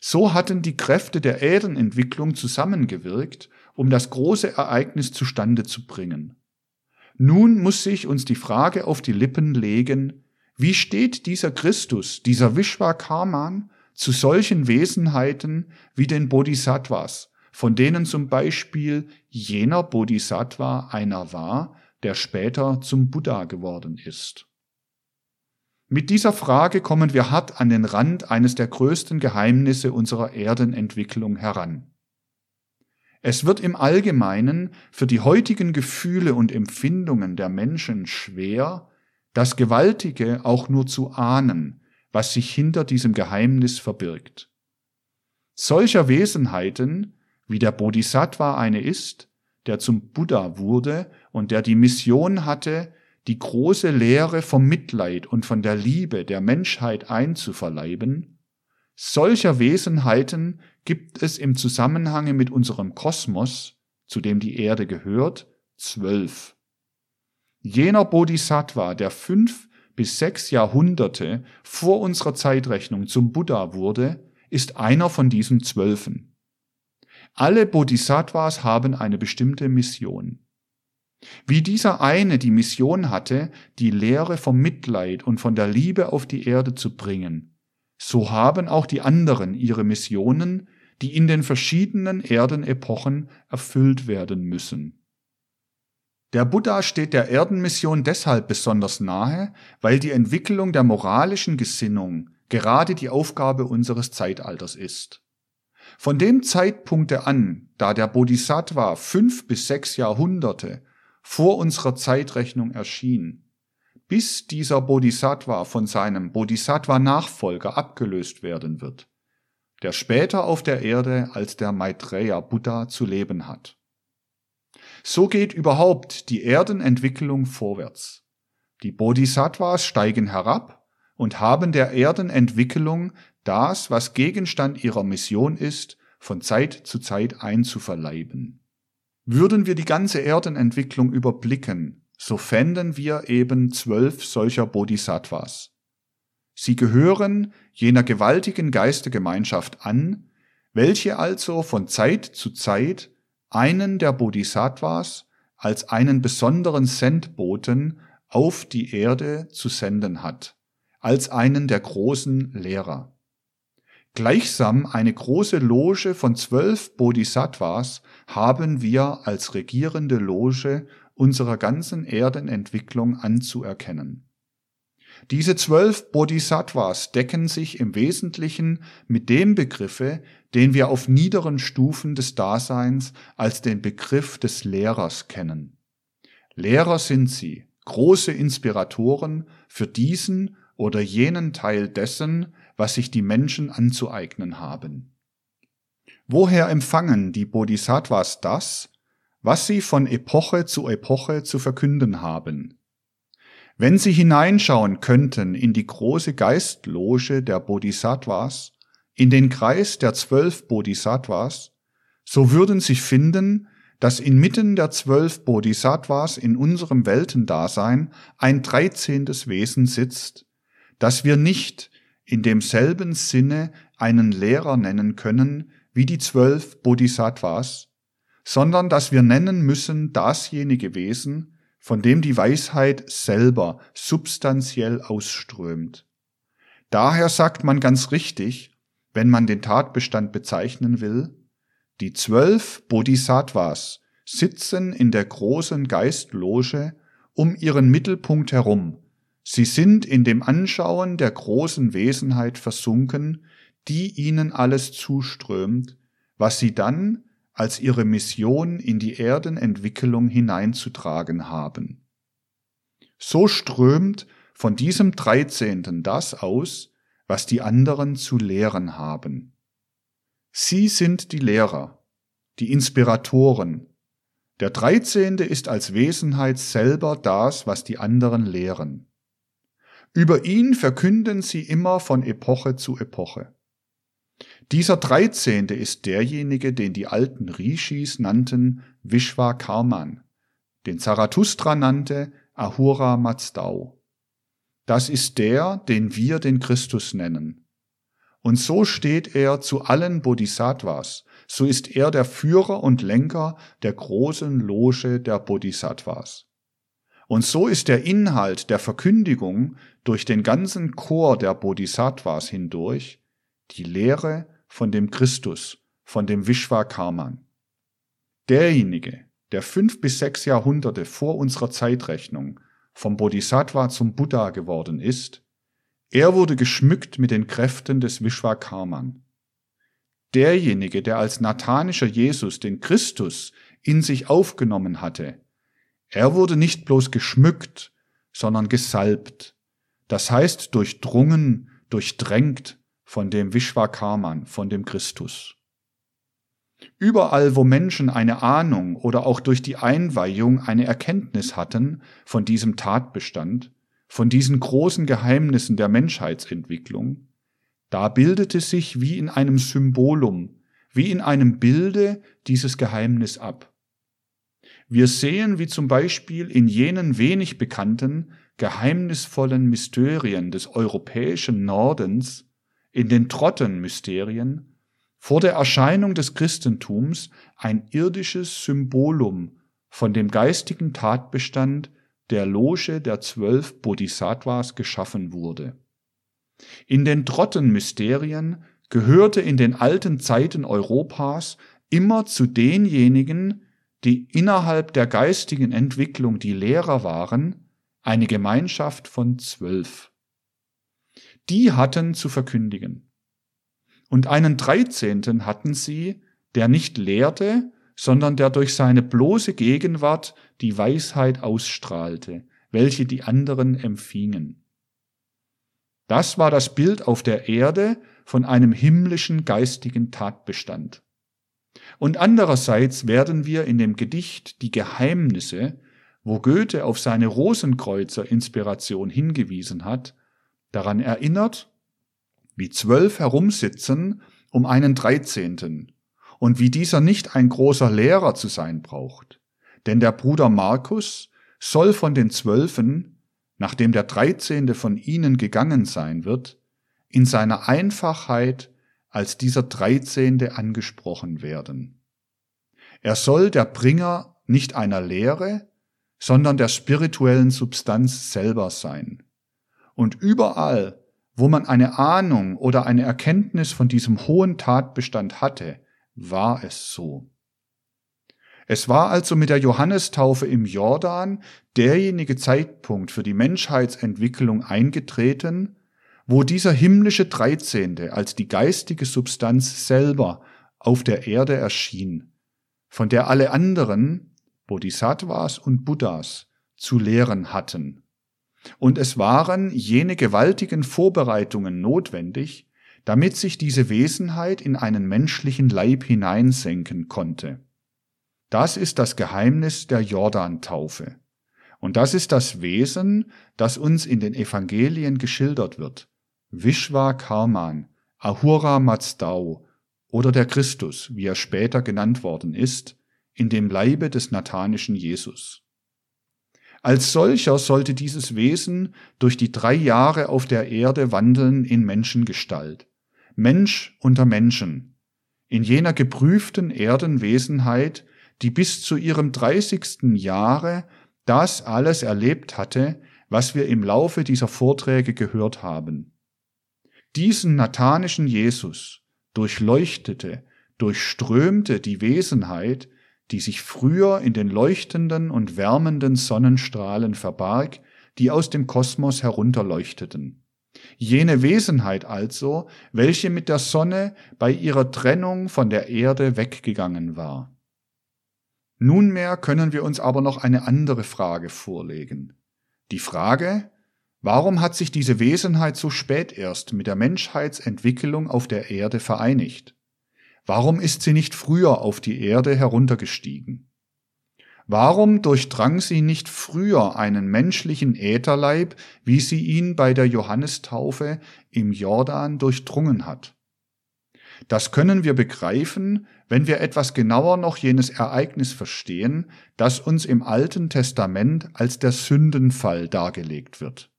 So hatten die Kräfte der Erdenentwicklung zusammengewirkt, um das große Ereignis zustande zu bringen. Nun muss sich uns die Frage auf die Lippen legen, wie steht dieser Christus, dieser Vishwakarman, zu solchen Wesenheiten wie den Bodhisattvas, von denen zum Beispiel jener Bodhisattva einer war, der später zum Buddha geworden ist. Mit dieser Frage kommen wir hart an den Rand eines der größten Geheimnisse unserer Erdenentwicklung heran. Es wird im Allgemeinen für die heutigen Gefühle und Empfindungen der Menschen schwer, das Gewaltige auch nur zu ahnen, was sich hinter diesem Geheimnis verbirgt. Solcher Wesenheiten, wie der Bodhisattva eine ist, der zum Buddha wurde und der die Mission hatte, die große Lehre vom Mitleid und von der Liebe der Menschheit einzuverleiben, solcher Wesenheiten gibt es im Zusammenhange mit unserem Kosmos, zu dem die Erde gehört, zwölf. Jener Bodhisattva, der fünf bis sechs Jahrhunderte vor unserer Zeitrechnung zum Buddha wurde, ist einer von diesen Zwölfen. Alle Bodhisattvas haben eine bestimmte Mission. Wie dieser eine die Mission hatte, die Lehre vom Mitleid und von der Liebe auf die Erde zu bringen, so haben auch die anderen ihre Missionen, die in den verschiedenen Erdenepochen erfüllt werden müssen. Der Buddha steht der Erdenmission deshalb besonders nahe, weil die Entwicklung der moralischen Gesinnung gerade die Aufgabe unseres Zeitalters ist. Von dem Zeitpunkte an, da der Bodhisattva fünf bis sechs Jahrhunderte vor unserer Zeitrechnung erschien, bis dieser Bodhisattva von seinem Bodhisattva-Nachfolger abgelöst werden wird, der später auf der Erde als der Maitreya Buddha zu leben hat. So geht überhaupt die Erdenentwicklung vorwärts. Die Bodhisattvas steigen herab und haben der Erdenentwicklung das, was Gegenstand ihrer Mission ist, von Zeit zu Zeit einzuverleiben. Würden wir die ganze Erdenentwicklung überblicken, so fänden wir eben zwölf solcher Bodhisattvas. Sie gehören jener gewaltigen Geistergemeinschaft an, welche also von Zeit zu Zeit einen der Bodhisattvas als einen besonderen Sendboten auf die Erde zu senden hat, als einen der großen Lehrer. Gleichsam eine große Loge von zwölf Bodhisattvas haben wir als regierende Loge unserer ganzen Erdenentwicklung anzuerkennen. Diese zwölf Bodhisattvas decken sich im Wesentlichen mit dem Begriffe, den wir auf niederen Stufen des Daseins als den Begriff des Lehrers kennen. Lehrer sind sie, große Inspiratoren für diesen oder jenen Teil dessen, was sich die Menschen anzueignen haben. Woher empfangen die Bodhisattvas das, was sie von Epoche zu Epoche zu verkünden haben? Wenn sie hineinschauen könnten in die große Geistloge der Bodhisattvas, in den Kreis der zwölf Bodhisattvas, so würden sie finden, dass inmitten der zwölf Bodhisattvas in unserem Weltendasein ein dreizehntes Wesen sitzt, das wir nicht in demselben Sinne einen Lehrer nennen können wie die zwölf Bodhisattvas, sondern dass wir nennen müssen dasjenige Wesen, von dem die Weisheit selber substanziell ausströmt. Daher sagt man ganz richtig, wenn man den Tatbestand bezeichnen will, die zwölf Bodhisattvas sitzen in der großen Geistloge um ihren Mittelpunkt herum, Sie sind in dem Anschauen der großen Wesenheit versunken, die ihnen alles zuströmt, was sie dann als ihre Mission in die Erdenentwicklung hineinzutragen haben. So strömt von diesem Dreizehnten das aus, was die anderen zu lehren haben. Sie sind die Lehrer, die Inspiratoren, Der Dreizehnte ist als Wesenheit selber das, was die anderen lehren. Über ihn verkünden sie immer von Epoche zu Epoche. Dieser Dreizehnte ist derjenige, den die alten Rishis nannten Vishwakarman, den Zarathustra nannte Ahura Mazdau. Das ist der, den wir den Christus nennen. Und so steht er zu allen Bodhisattvas, so ist er der Führer und Lenker der großen Loge der Bodhisattvas. Und so ist der Inhalt der Verkündigung durch den ganzen Chor der Bodhisattvas hindurch die Lehre von dem Christus, von dem Vishwakarman. Derjenige, der fünf bis sechs Jahrhunderte vor unserer Zeitrechnung vom Bodhisattva zum Buddha geworden ist, er wurde geschmückt mit den Kräften des Vishwakarman. Derjenige, der als nathanischer Jesus den Christus in sich aufgenommen hatte, er wurde nicht bloß geschmückt, sondern gesalbt, das heißt durchdrungen, durchdrängt von dem Vishwakarman, von dem Christus. Überall, wo Menschen eine Ahnung oder auch durch die Einweihung eine Erkenntnis hatten von diesem Tatbestand, von diesen großen Geheimnissen der Menschheitsentwicklung, da bildete sich wie in einem Symbolum, wie in einem Bilde dieses Geheimnis ab. Wir sehen, wie zum Beispiel in jenen wenig bekannten, geheimnisvollen Mysterien des europäischen Nordens, in den Trottenmysterien, vor der Erscheinung des Christentums ein irdisches Symbolum von dem geistigen Tatbestand der Loge der zwölf Bodhisattvas geschaffen wurde. In den Trottenmysterien gehörte in den alten Zeiten Europas immer zu denjenigen, die innerhalb der geistigen Entwicklung die Lehrer waren, eine Gemeinschaft von zwölf. Die hatten zu verkündigen. Und einen Dreizehnten hatten sie, der nicht lehrte, sondern der durch seine bloße Gegenwart die Weisheit ausstrahlte, welche die anderen empfingen. Das war das Bild auf der Erde von einem himmlischen geistigen Tatbestand. Und andererseits werden wir in dem Gedicht Die Geheimnisse, wo Goethe auf seine Rosenkreuzer-Inspiration hingewiesen hat, daran erinnert, wie zwölf herumsitzen um einen Dreizehnten und wie dieser nicht ein großer Lehrer zu sein braucht. Denn der Bruder Markus soll von den Zwölfen, nachdem der Dreizehnte von ihnen gegangen sein wird, in seiner Einfachheit als dieser Dreizehnte angesprochen werden. Er soll der Bringer nicht einer Lehre, sondern der spirituellen Substanz selber sein. Und überall, wo man eine Ahnung oder eine Erkenntnis von diesem hohen Tatbestand hatte, war es so. Es war also mit der Johannestaufe im Jordan derjenige Zeitpunkt für die Menschheitsentwicklung eingetreten, wo dieser himmlische Dreizehnte als die geistige Substanz selber auf der Erde erschien, von der alle anderen, Bodhisattvas und Buddhas, zu lehren hatten. Und es waren jene gewaltigen Vorbereitungen notwendig, damit sich diese Wesenheit in einen menschlichen Leib hineinsenken konnte. Das ist das Geheimnis der Jordantaufe. Und das ist das Wesen, das uns in den Evangelien geschildert wird. Vishwa Karman, Ahura Mazdau oder der Christus, wie er später genannt worden ist, in dem Leibe des nathanischen Jesus. Als solcher sollte dieses Wesen durch die drei Jahre auf der Erde wandeln in Menschengestalt. Mensch unter Menschen, in jener geprüften Erdenwesenheit, die bis zu ihrem dreißigsten Jahre das alles erlebt hatte, was wir im Laufe dieser Vorträge gehört haben. Diesen nathanischen Jesus durchleuchtete, durchströmte die Wesenheit, die sich früher in den leuchtenden und wärmenden Sonnenstrahlen verbarg, die aus dem Kosmos herunterleuchteten. Jene Wesenheit also, welche mit der Sonne bei ihrer Trennung von der Erde weggegangen war. Nunmehr können wir uns aber noch eine andere Frage vorlegen. Die Frage, warum hat sich diese Wesenheit so spät erst mit der Menschheitsentwicklung auf der Erde vereinigt? Warum ist sie nicht früher auf die Erde heruntergestiegen? Warum durchdrang sie nicht früher einen menschlichen Ätherleib, wie sie ihn bei der Johannistaufe im Jordan durchdrungen hat? Das können wir begreifen, wenn wir etwas genauer noch jenes Ereignis verstehen, das uns im Alten Testament als der Sündenfall dargelegt wird.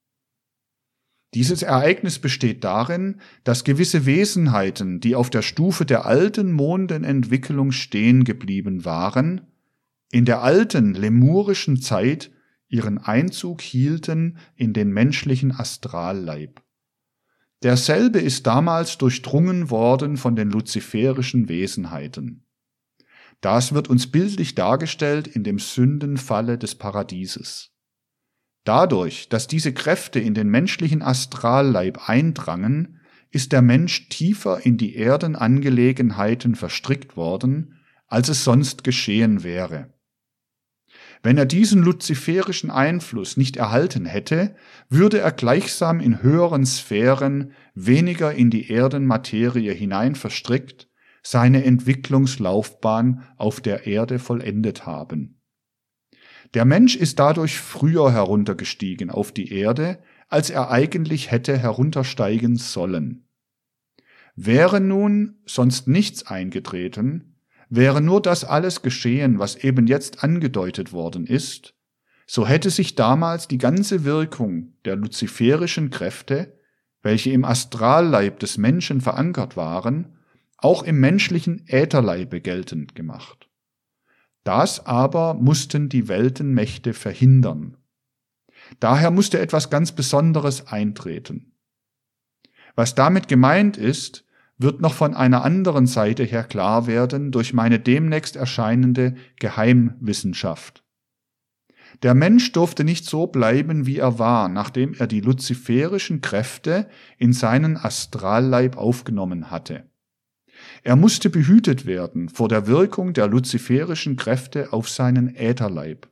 Dieses Ereignis besteht darin, dass gewisse Wesenheiten, die auf der Stufe der alten Mondenentwicklung stehen geblieben waren, in der alten lemurischen Zeit ihren Einzug hielten in den menschlichen Astralleib. Derselbe ist damals durchdrungen worden von den luziferischen Wesenheiten. Das wird uns bildlich dargestellt in dem Sündenfalle des Paradieses. Dadurch, dass diese Kräfte in den menschlichen Astralleib eindrangen, ist der Mensch tiefer in die Erdenangelegenheiten verstrickt worden, als es sonst geschehen wäre. Wenn er diesen luziferischen Einfluss nicht erhalten hätte, würde er gleichsam in höheren Sphären weniger in die Erdenmaterie hinein verstrickt, seine Entwicklungslaufbahn auf der Erde vollendet haben. Der Mensch ist dadurch früher heruntergestiegen auf die Erde, als er eigentlich hätte heruntersteigen sollen. Wäre nun sonst nichts eingetreten, Wäre nur das alles geschehen, was eben jetzt angedeutet worden ist, so hätte sich damals die ganze Wirkung der luziferischen Kräfte, welche im Astralleib des Menschen verankert waren, auch im menschlichen Ätherleibe geltend gemacht. Das aber mussten die Weltenmächte verhindern. Daher musste etwas ganz Besonderes eintreten. Was damit gemeint ist, wird noch von einer anderen Seite her klar werden durch meine demnächst erscheinende Geheimwissenschaft. Der Mensch durfte nicht so bleiben, wie er war, nachdem er die luziferischen Kräfte in seinen Astralleib aufgenommen hatte. Er musste behütet werden vor der Wirkung der luziferischen Kräfte auf seinen Ätherleib.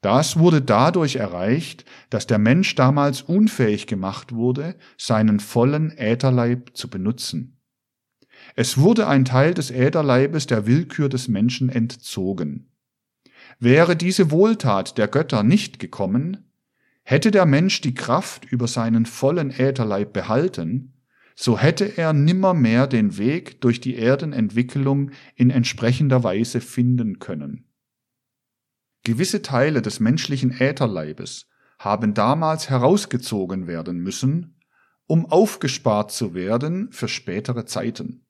Das wurde dadurch erreicht, dass der Mensch damals unfähig gemacht wurde, seinen vollen Ätherleib zu benutzen. Es wurde ein Teil des Ätherleibes der Willkür des Menschen entzogen. Wäre diese Wohltat der Götter nicht gekommen, hätte der Mensch die Kraft über seinen vollen Ätherleib behalten, so hätte er nimmermehr den Weg durch die Erdenentwicklung in entsprechender Weise finden können. Gewisse Teile des menschlichen Ätherleibes haben damals herausgezogen werden müssen, um aufgespart zu werden für spätere Zeiten.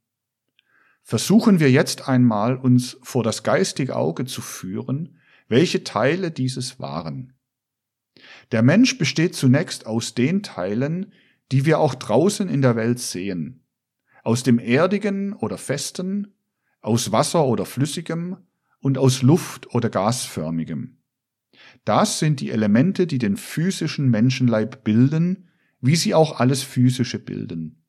Versuchen wir jetzt einmal uns vor das geistige Auge zu führen, welche Teile dieses waren. Der Mensch besteht zunächst aus den Teilen, die wir auch draußen in der Welt sehen, aus dem Erdigen oder Festen, aus Wasser oder Flüssigem, und aus Luft oder gasförmigem. Das sind die Elemente, die den physischen Menschenleib bilden, wie sie auch alles Physische bilden.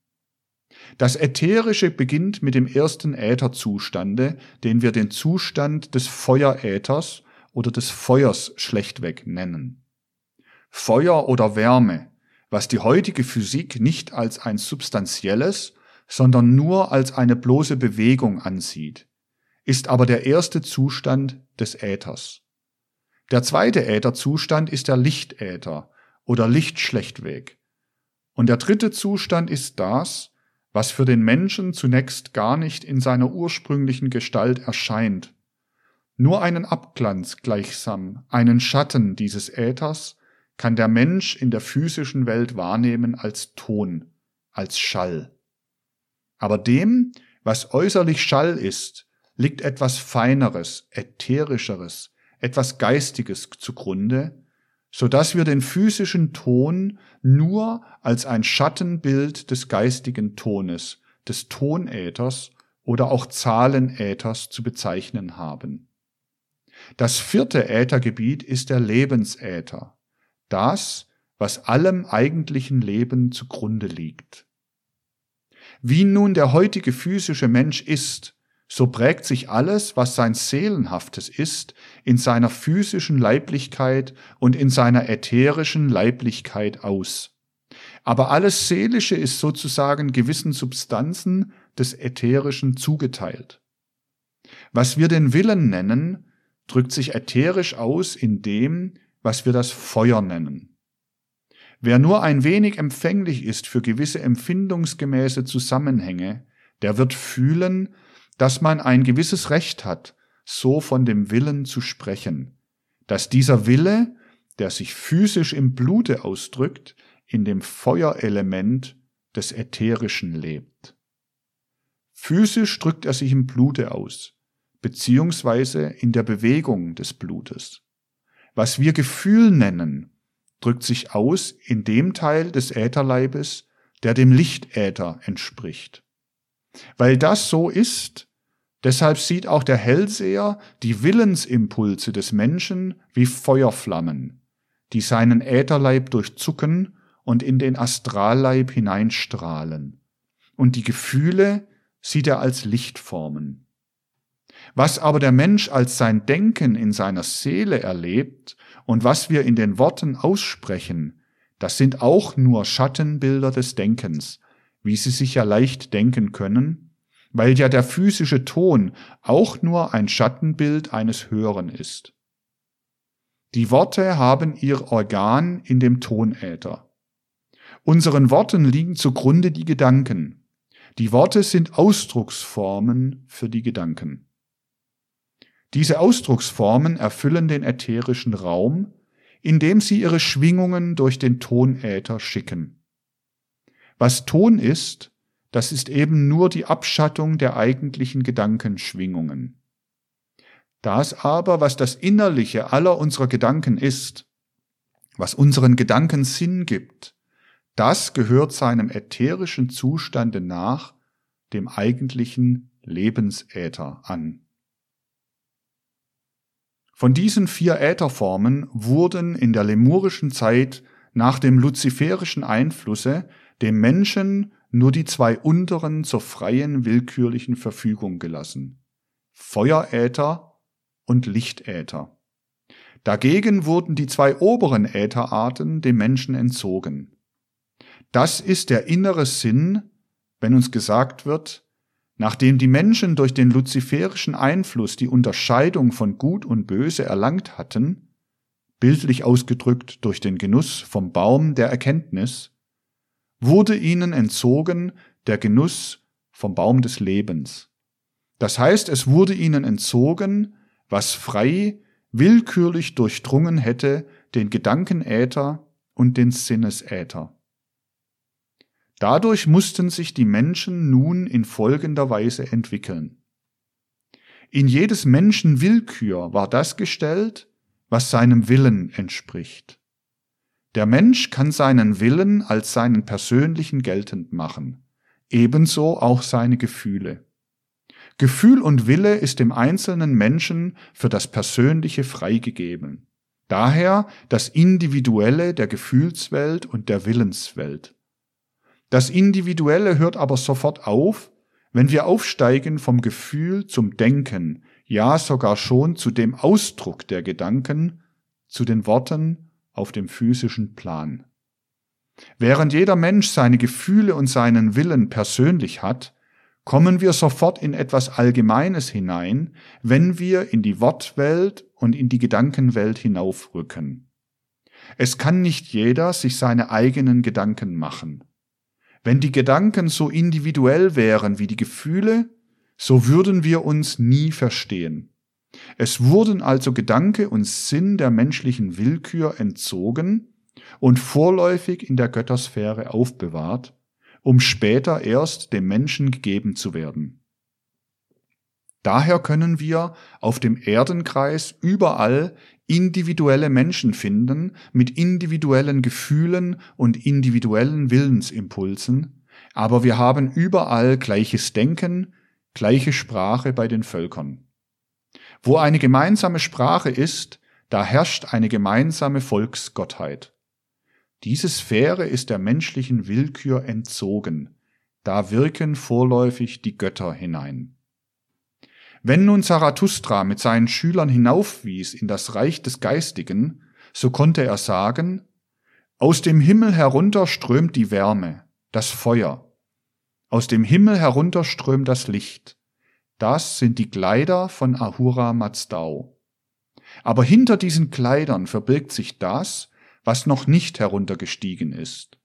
Das Ätherische beginnt mit dem ersten Ätherzustande, den wir den Zustand des Feueräthers oder des Feuers schlechtweg nennen. Feuer oder Wärme, was die heutige Physik nicht als ein substanzielles, sondern nur als eine bloße Bewegung ansieht ist aber der erste Zustand des Äthers. Der zweite Ätherzustand ist der Lichtäther oder Lichtschlechtweg. Und der dritte Zustand ist das, was für den Menschen zunächst gar nicht in seiner ursprünglichen Gestalt erscheint. Nur einen Abglanz gleichsam, einen Schatten dieses Äthers kann der Mensch in der physischen Welt wahrnehmen als Ton, als Schall. Aber dem, was äußerlich Schall ist, liegt etwas Feineres, Ätherischeres, etwas Geistiges zugrunde, so dass wir den physischen Ton nur als ein Schattenbild des geistigen Tones, des Tonäthers oder auch Zahlenäthers zu bezeichnen haben. Das vierte Äthergebiet ist der Lebensäther, das, was allem eigentlichen Leben zugrunde liegt. Wie nun der heutige physische Mensch ist, so prägt sich alles, was sein Seelenhaftes ist, in seiner physischen Leiblichkeit und in seiner ätherischen Leiblichkeit aus. Aber alles Seelische ist sozusagen gewissen Substanzen des Ätherischen zugeteilt. Was wir den Willen nennen, drückt sich ätherisch aus in dem, was wir das Feuer nennen. Wer nur ein wenig empfänglich ist für gewisse empfindungsgemäße Zusammenhänge, der wird fühlen, dass man ein gewisses Recht hat, so von dem Willen zu sprechen, dass dieser Wille, der sich physisch im Blute ausdrückt, in dem Feuerelement des Ätherischen lebt. Physisch drückt er sich im Blute aus, beziehungsweise in der Bewegung des Blutes. Was wir Gefühl nennen, drückt sich aus in dem Teil des Ätherleibes, der dem Lichtäther entspricht. Weil das so ist, deshalb sieht auch der Hellseher die Willensimpulse des Menschen wie Feuerflammen, die seinen Ätherleib durchzucken und in den Astralleib hineinstrahlen. Und die Gefühle sieht er als Lichtformen. Was aber der Mensch als sein Denken in seiner Seele erlebt und was wir in den Worten aussprechen, das sind auch nur Schattenbilder des Denkens, wie Sie sich ja leicht denken können, weil ja der physische Ton auch nur ein Schattenbild eines Hören ist. Die Worte haben ihr Organ in dem Tonäther. Unseren Worten liegen zugrunde die Gedanken. Die Worte sind Ausdrucksformen für die Gedanken. Diese Ausdrucksformen erfüllen den ätherischen Raum, indem sie ihre Schwingungen durch den Tonäther schicken. Was Ton ist, das ist eben nur die Abschattung der eigentlichen Gedankenschwingungen. Das aber, was das Innerliche aller unserer Gedanken ist, was unseren Gedanken Sinn gibt, das gehört seinem ätherischen Zustande nach, dem eigentlichen Lebensäther an. Von diesen vier Ätherformen wurden in der lemurischen Zeit nach dem luziferischen Einflusse dem Menschen nur die zwei unteren zur freien willkürlichen Verfügung gelassen. Feueräther und Lichtäther. Dagegen wurden die zwei oberen Ätherarten dem Menschen entzogen. Das ist der innere Sinn, wenn uns gesagt wird, nachdem die Menschen durch den luziferischen Einfluss die Unterscheidung von Gut und Böse erlangt hatten, bildlich ausgedrückt durch den Genuss vom Baum der Erkenntnis, wurde ihnen entzogen der Genuss vom Baum des Lebens. Das heißt, es wurde ihnen entzogen, was frei, willkürlich durchdrungen hätte den Gedankenäther und den Sinnesäther. Dadurch mussten sich die Menschen nun in folgender Weise entwickeln. In jedes Menschen Willkür war das gestellt, was seinem Willen entspricht. Der Mensch kann seinen Willen als seinen persönlichen geltend machen, ebenso auch seine Gefühle. Gefühl und Wille ist dem einzelnen Menschen für das Persönliche freigegeben. Daher das Individuelle der Gefühlswelt und der Willenswelt. Das Individuelle hört aber sofort auf, wenn wir aufsteigen vom Gefühl zum Denken, ja sogar schon zu dem Ausdruck der Gedanken, zu den Worten auf dem physischen Plan. Während jeder Mensch seine Gefühle und seinen Willen persönlich hat, kommen wir sofort in etwas Allgemeines hinein, wenn wir in die Wortwelt und in die Gedankenwelt hinaufrücken. Es kann nicht jeder sich seine eigenen Gedanken machen. Wenn die Gedanken so individuell wären wie die Gefühle, so würden wir uns nie verstehen. Es wurden also Gedanke und Sinn der menschlichen Willkür entzogen und vorläufig in der Göttersphäre aufbewahrt, um später erst dem Menschen gegeben zu werden. Daher können wir auf dem Erdenkreis überall individuelle Menschen finden mit individuellen Gefühlen und individuellen Willensimpulsen, aber wir haben überall gleiches Denken, gleiche Sprache bei den Völkern. Wo eine gemeinsame Sprache ist, da herrscht eine gemeinsame Volksgottheit. Diese Sphäre ist der menschlichen Willkür entzogen, da wirken vorläufig die Götter hinein. Wenn nun Zarathustra mit seinen Schülern hinaufwies in das Reich des Geistigen, so konnte er sagen, aus dem Himmel herunter strömt die Wärme, das Feuer, aus dem Himmel herunter strömt das Licht. Das sind die Kleider von Ahura Mazdau. Aber hinter diesen Kleidern verbirgt sich das, was noch nicht heruntergestiegen ist,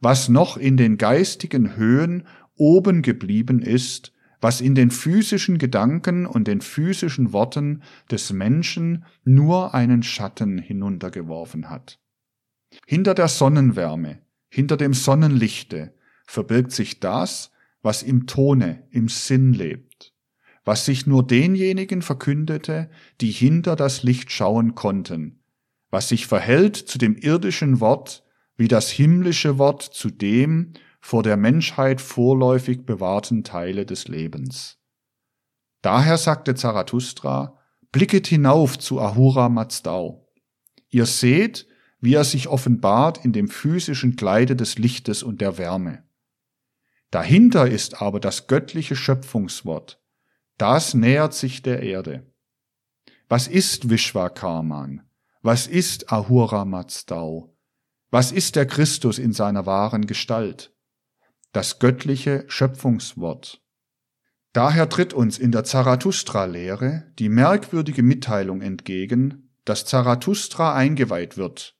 was noch in den geistigen Höhen oben geblieben ist, was in den physischen Gedanken und den physischen Worten des Menschen nur einen Schatten hinuntergeworfen hat. Hinter der Sonnenwärme, hinter dem Sonnenlichte verbirgt sich das, was im Tone, im Sinn lebt, was sich nur denjenigen verkündete, die hinter das Licht schauen konnten, was sich verhält zu dem irdischen Wort, wie das himmlische Wort zu dem vor der Menschheit vorläufig bewahrten Teile des Lebens. Daher sagte Zarathustra, blicket hinauf zu Ahura Mazdau. Ihr seht, wie er sich offenbart in dem physischen Kleide des Lichtes und der Wärme. Dahinter ist aber das göttliche Schöpfungswort. Das nähert sich der Erde. Was ist Vishwakarman? Was ist Ahura Mazdau? Was ist der Christus in seiner wahren Gestalt? Das göttliche Schöpfungswort. Daher tritt uns in der Zarathustra-Lehre die merkwürdige Mitteilung entgegen, dass Zarathustra eingeweiht wird,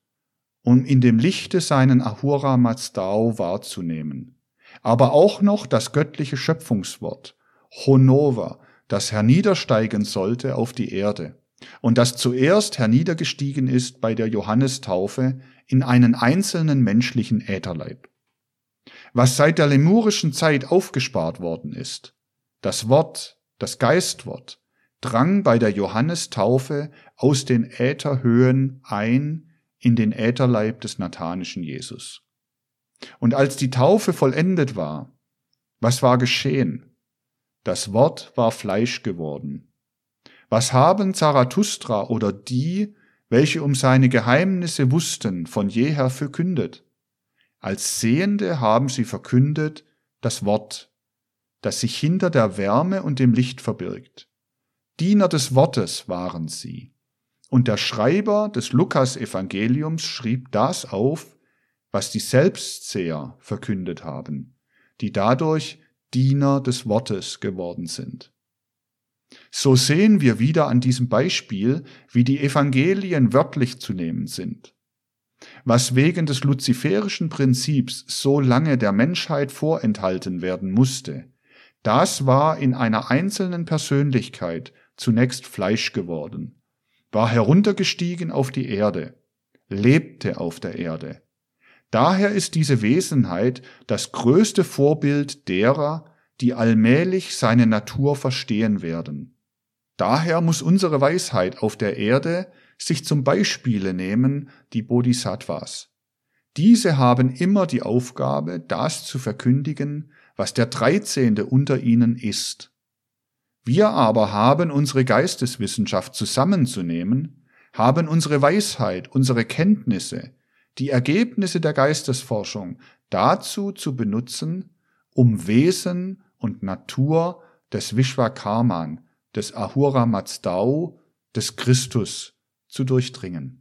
um in dem Lichte seinen Ahura Mazdao wahrzunehmen aber auch noch das göttliche Schöpfungswort, Honova, das herniedersteigen sollte auf die Erde und das zuerst herniedergestiegen ist bei der Johannestaufe in einen einzelnen menschlichen Ätherleib. Was seit der lemurischen Zeit aufgespart worden ist, das Wort, das Geistwort, drang bei der Johannestaufe aus den Ätherhöhen ein in den Ätherleib des nathanischen Jesus. Und als die Taufe vollendet war, was war geschehen? Das Wort war Fleisch geworden. Was haben Zarathustra oder die, welche um seine Geheimnisse wussten, von jeher verkündet? Als Sehende haben sie verkündet das Wort, das sich hinter der Wärme und dem Licht verbirgt. Diener des Wortes waren sie. Und der Schreiber des Lukas-Evangeliums schrieb das auf, was die Selbstseher verkündet haben, die dadurch Diener des Wortes geworden sind. So sehen wir wieder an diesem Beispiel, wie die Evangelien wörtlich zu nehmen sind. Was wegen des luziferischen Prinzips so lange der Menschheit vorenthalten werden musste, das war in einer einzelnen Persönlichkeit zunächst Fleisch geworden, war heruntergestiegen auf die Erde, lebte auf der Erde, Daher ist diese Wesenheit das größte Vorbild derer, die allmählich seine Natur verstehen werden. Daher muss unsere Weisheit auf der Erde sich zum Beispiele nehmen die Bodhisattvas. Diese haben immer die Aufgabe, das zu verkündigen, was der Dreizehnte unter ihnen ist. Wir aber haben unsere Geisteswissenschaft zusammenzunehmen, haben unsere Weisheit, unsere Kenntnisse, die Ergebnisse der Geistesforschung dazu zu benutzen, um Wesen und Natur des Vishwakarman, des Ahura Mazdau, des Christus zu durchdringen.